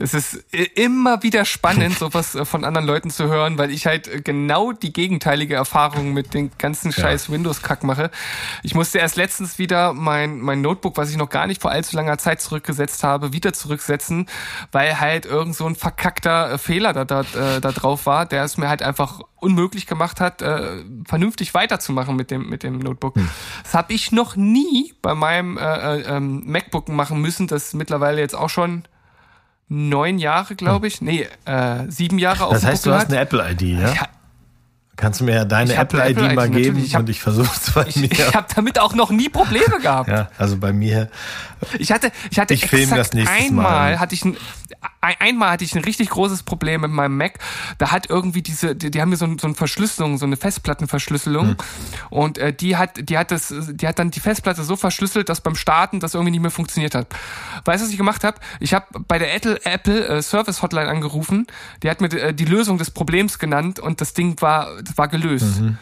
es ist immer wieder spannend, sowas äh, von anderen Leuten zu hören, weil ich halt äh, genau die gegenteilige Erfahrung mit den ganzen scheiß ja. Windows-Kack mache. Ich musste erst letztens wieder mein, mein Notebook, was ich noch gar nicht vor allzu langer Zeit zurückgesetzt habe, wieder zurücksetzen, weil halt irgend so ein verkackter äh, Fehler da, da, da drauf war, der es mir halt einfach unmöglich gemacht hat, äh, vernünftig weiterzumachen mit dem mit dem Notebook. Hm. Das habe ich noch nie bei meinem äh, äh, MacBook machen müssen, das mittlerweile jetzt auch schon neun Jahre, glaube ich. Nee, äh, sieben Jahre auf Das heißt, du hast eine Apple-ID, ja? ja? Kannst du mir ja deine Apple-ID Apple mal geben ich hab, und ich versuche es bei ich, mir. Ich habe damit auch noch nie Probleme gehabt. ja, also bei mir. Ich hatte, ich hatte ich nächstes einmal Mal. hatte ich ein, einmal hatte ich ein richtig großes Problem mit meinem Mac. Da hat irgendwie diese, die, die haben mir so, so eine Verschlüsselung, so eine Festplattenverschlüsselung. Hm. Und äh, die hat, die hat das, die hat dann die Festplatte so verschlüsselt, dass beim Starten das irgendwie nicht mehr funktioniert hat. Weißt du, was ich gemacht habe? Ich habe bei der Apple, Apple äh, Service Hotline angerufen. Die hat mir äh, die Lösung des Problems genannt und das Ding war, das war gelöst. Mhm.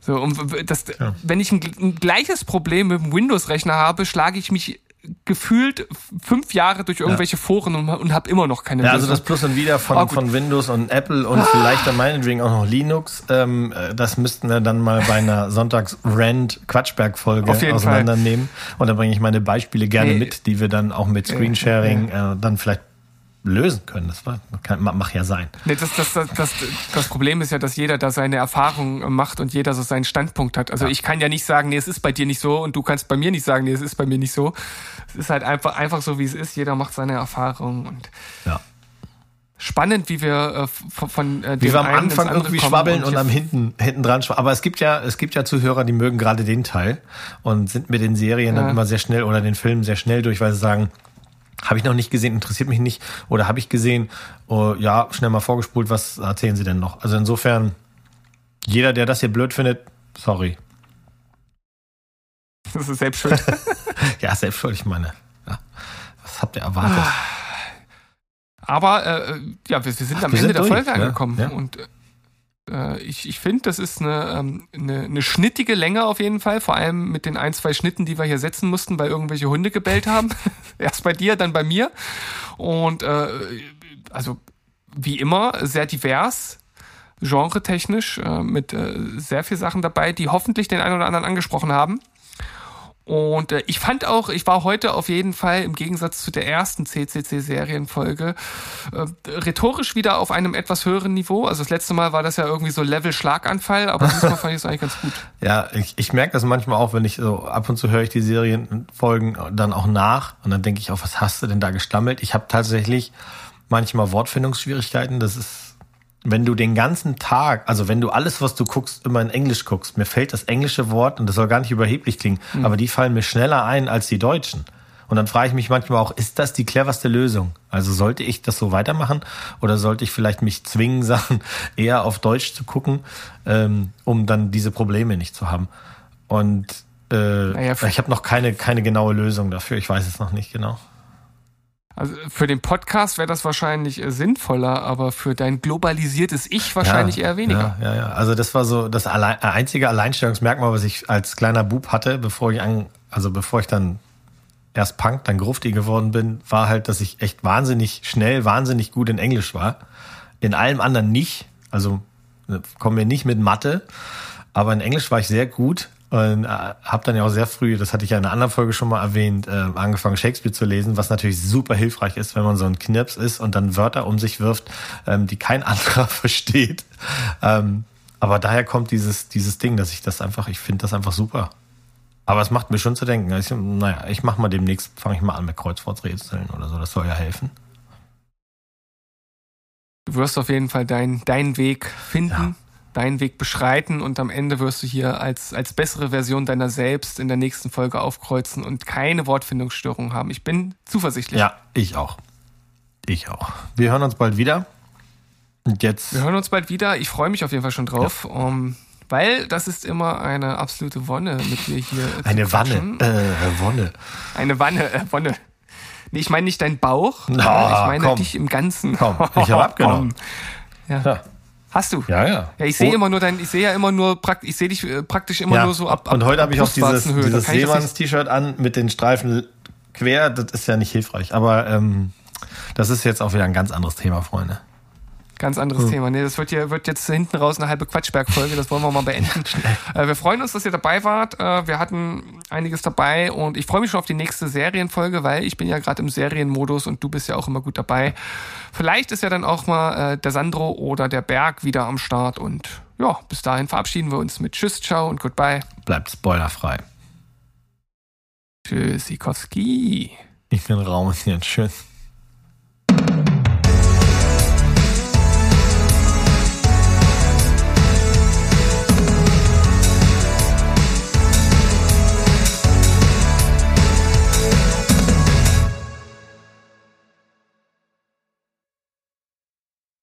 So, und das, ja. wenn ich ein, ein, gleiches Problem mit dem Windows-Rechner habe, schlage ich mich gefühlt fünf Jahre durch irgendwelche ja. Foren und, und habe immer noch keine Ja, also das Plus und Wieder von, oh, von Windows und Apple und ah. vielleicht dann meinetwegen auch noch Linux, ähm, äh, das müssten wir dann mal bei einer Sonntags-Rand-Quatschberg-Folge auseinandernehmen. Fall. Und da bringe ich meine Beispiele gerne nee. mit, die wir dann auch mit Screensharing äh, dann vielleicht lösen können. Das war, kann, mach ja sein. Nee, das, das, das, das, Problem ist ja, dass jeder da seine Erfahrung macht und jeder so seinen Standpunkt hat. Also ja. ich kann ja nicht sagen, nee, es ist bei dir nicht so und du kannst bei mir nicht sagen, nee, es ist bei mir nicht so. Es ist halt einfach, einfach so, wie es ist. Jeder macht seine Erfahrung und ja. spannend, wie wir äh, von, von äh, Wie wir am Anfang irgendwie schwabbeln und, und am hinten, hinten dran schwabbeln. Aber es gibt ja, es gibt ja Zuhörer, die mögen gerade den Teil und sind mit den Serien ja. dann immer sehr schnell oder den Filmen sehr schnell durch, weil sie sagen, habe ich noch nicht gesehen, interessiert mich nicht. Oder habe ich gesehen, oh, ja, schnell mal vorgespult, was erzählen Sie denn noch? Also insofern, jeder, der das hier blöd findet, sorry. Das ist selbst schuld. ja, selbst schuld, ich meine. Ja. Was habt ihr erwartet? Aber äh, ja, wir, wir sind Ach, am wir Ende sind der durch, Folge angekommen. Ja? Und äh, äh, ich, ich finde, das ist eine, ähm, eine, eine schnittige Länge auf jeden Fall, vor allem mit den ein, zwei Schnitten, die wir hier setzen mussten, weil irgendwelche Hunde gebellt haben. Erst bei dir, dann bei mir. Und äh, also wie immer, sehr divers, genre-technisch, äh, mit äh, sehr viel Sachen dabei, die hoffentlich den einen oder anderen angesprochen haben. Und äh, ich fand auch, ich war heute auf jeden Fall im Gegensatz zu der ersten CCC-Serienfolge äh, rhetorisch wieder auf einem etwas höheren Niveau. Also das letzte Mal war das ja irgendwie so Level Schlaganfall, aber diesmal fand ich es eigentlich ganz gut. Ja, ich, ich merke das manchmal auch, wenn ich so ab und zu höre ich die Serienfolgen dann auch nach und dann denke ich auch, was hast du denn da gestammelt? Ich habe tatsächlich manchmal Wortfindungsschwierigkeiten. Das ist wenn du den ganzen Tag, also wenn du alles, was du guckst, immer in Englisch guckst, mir fällt das englische Wort, und das soll gar nicht überheblich klingen, mhm. aber die fallen mir schneller ein als die deutschen. Und dann frage ich mich manchmal auch, ist das die cleverste Lösung? Also sollte ich das so weitermachen oder sollte ich vielleicht mich zwingen, Sachen eher auf Deutsch zu gucken, ähm, um dann diese Probleme nicht zu haben? Und äh, naja, ich habe noch keine, keine genaue Lösung dafür. Ich weiß es noch nicht genau. Also für den Podcast wäre das wahrscheinlich äh, sinnvoller, aber für dein globalisiertes Ich wahrscheinlich ja, eher weniger. Ja, ja, ja. Also das war so das allein, äh, einzige Alleinstellungsmerkmal, was ich als kleiner Bub hatte, bevor ich an, also bevor ich dann erst Punk, dann Grufti geworden bin, war halt, dass ich echt wahnsinnig schnell, wahnsinnig gut in Englisch war. In allem anderen nicht. Also äh, kommen wir nicht mit Mathe. aber in Englisch war ich sehr gut und äh, habe dann ja auch sehr früh, das hatte ich ja in einer anderen Folge schon mal erwähnt, äh, angefangen Shakespeare zu lesen, was natürlich super hilfreich ist, wenn man so ein Knirps ist und dann Wörter um sich wirft, ähm, die kein anderer versteht. Ähm, aber daher kommt dieses, dieses Ding, dass ich das einfach, ich finde das einfach super. Aber es macht mir schon zu denken. Ich, naja, ich mach mal demnächst, fange ich mal an mit Kreuzworträtseln oder so, das soll ja helfen. Du wirst auf jeden Fall deinen dein Weg finden. Ja deinen Weg beschreiten und am Ende wirst du hier als, als bessere Version deiner selbst in der nächsten Folge aufkreuzen und keine Wortfindungsstörung haben. Ich bin zuversichtlich. Ja, ich auch. Ich auch. Wir hören uns bald wieder. Und jetzt. Wir hören uns bald wieder. Ich freue mich auf jeden Fall schon drauf. Ja. Um, weil das ist immer eine absolute Wonne mit dir hier. Eine Wanne. Äh, Wonne. Eine Wanne, äh, Wonne. Nee, ich meine nicht dein Bauch. No, ich meine komm. dich im Ganzen. Komm, ich habe abgenommen. Ja. ja. Hast du? Ja, ja. Ja, ich sehe oh. immer nur dein, ich sehe ja immer nur praktisch, ich sehe dich äh, praktisch immer ja. nur so ab. ab und heute habe ich auch dieses, dieses Seemanns-T-Shirt an mit den Streifen quer. Das ist ja nicht hilfreich. Aber ähm, das ist jetzt auch wieder ein ganz anderes Thema, Freunde. Ganz anderes hm. Thema. Nee, das wird, hier, wird jetzt hinten raus eine halbe Quatschberg-Folge. Das wollen wir mal beenden. äh, wir freuen uns, dass ihr dabei wart. Äh, wir hatten einiges dabei und ich freue mich schon auf die nächste Serienfolge, weil ich bin ja gerade im Serienmodus und du bist ja auch immer gut dabei. Vielleicht ist ja dann auch mal äh, der Sandro oder der Berg wieder am Start und ja, bis dahin verabschieden wir uns mit Tschüss, ciao und goodbye. Bleibt spoilerfrei. Tschüssikowski. Ich bin raus jetzt. Tschüss.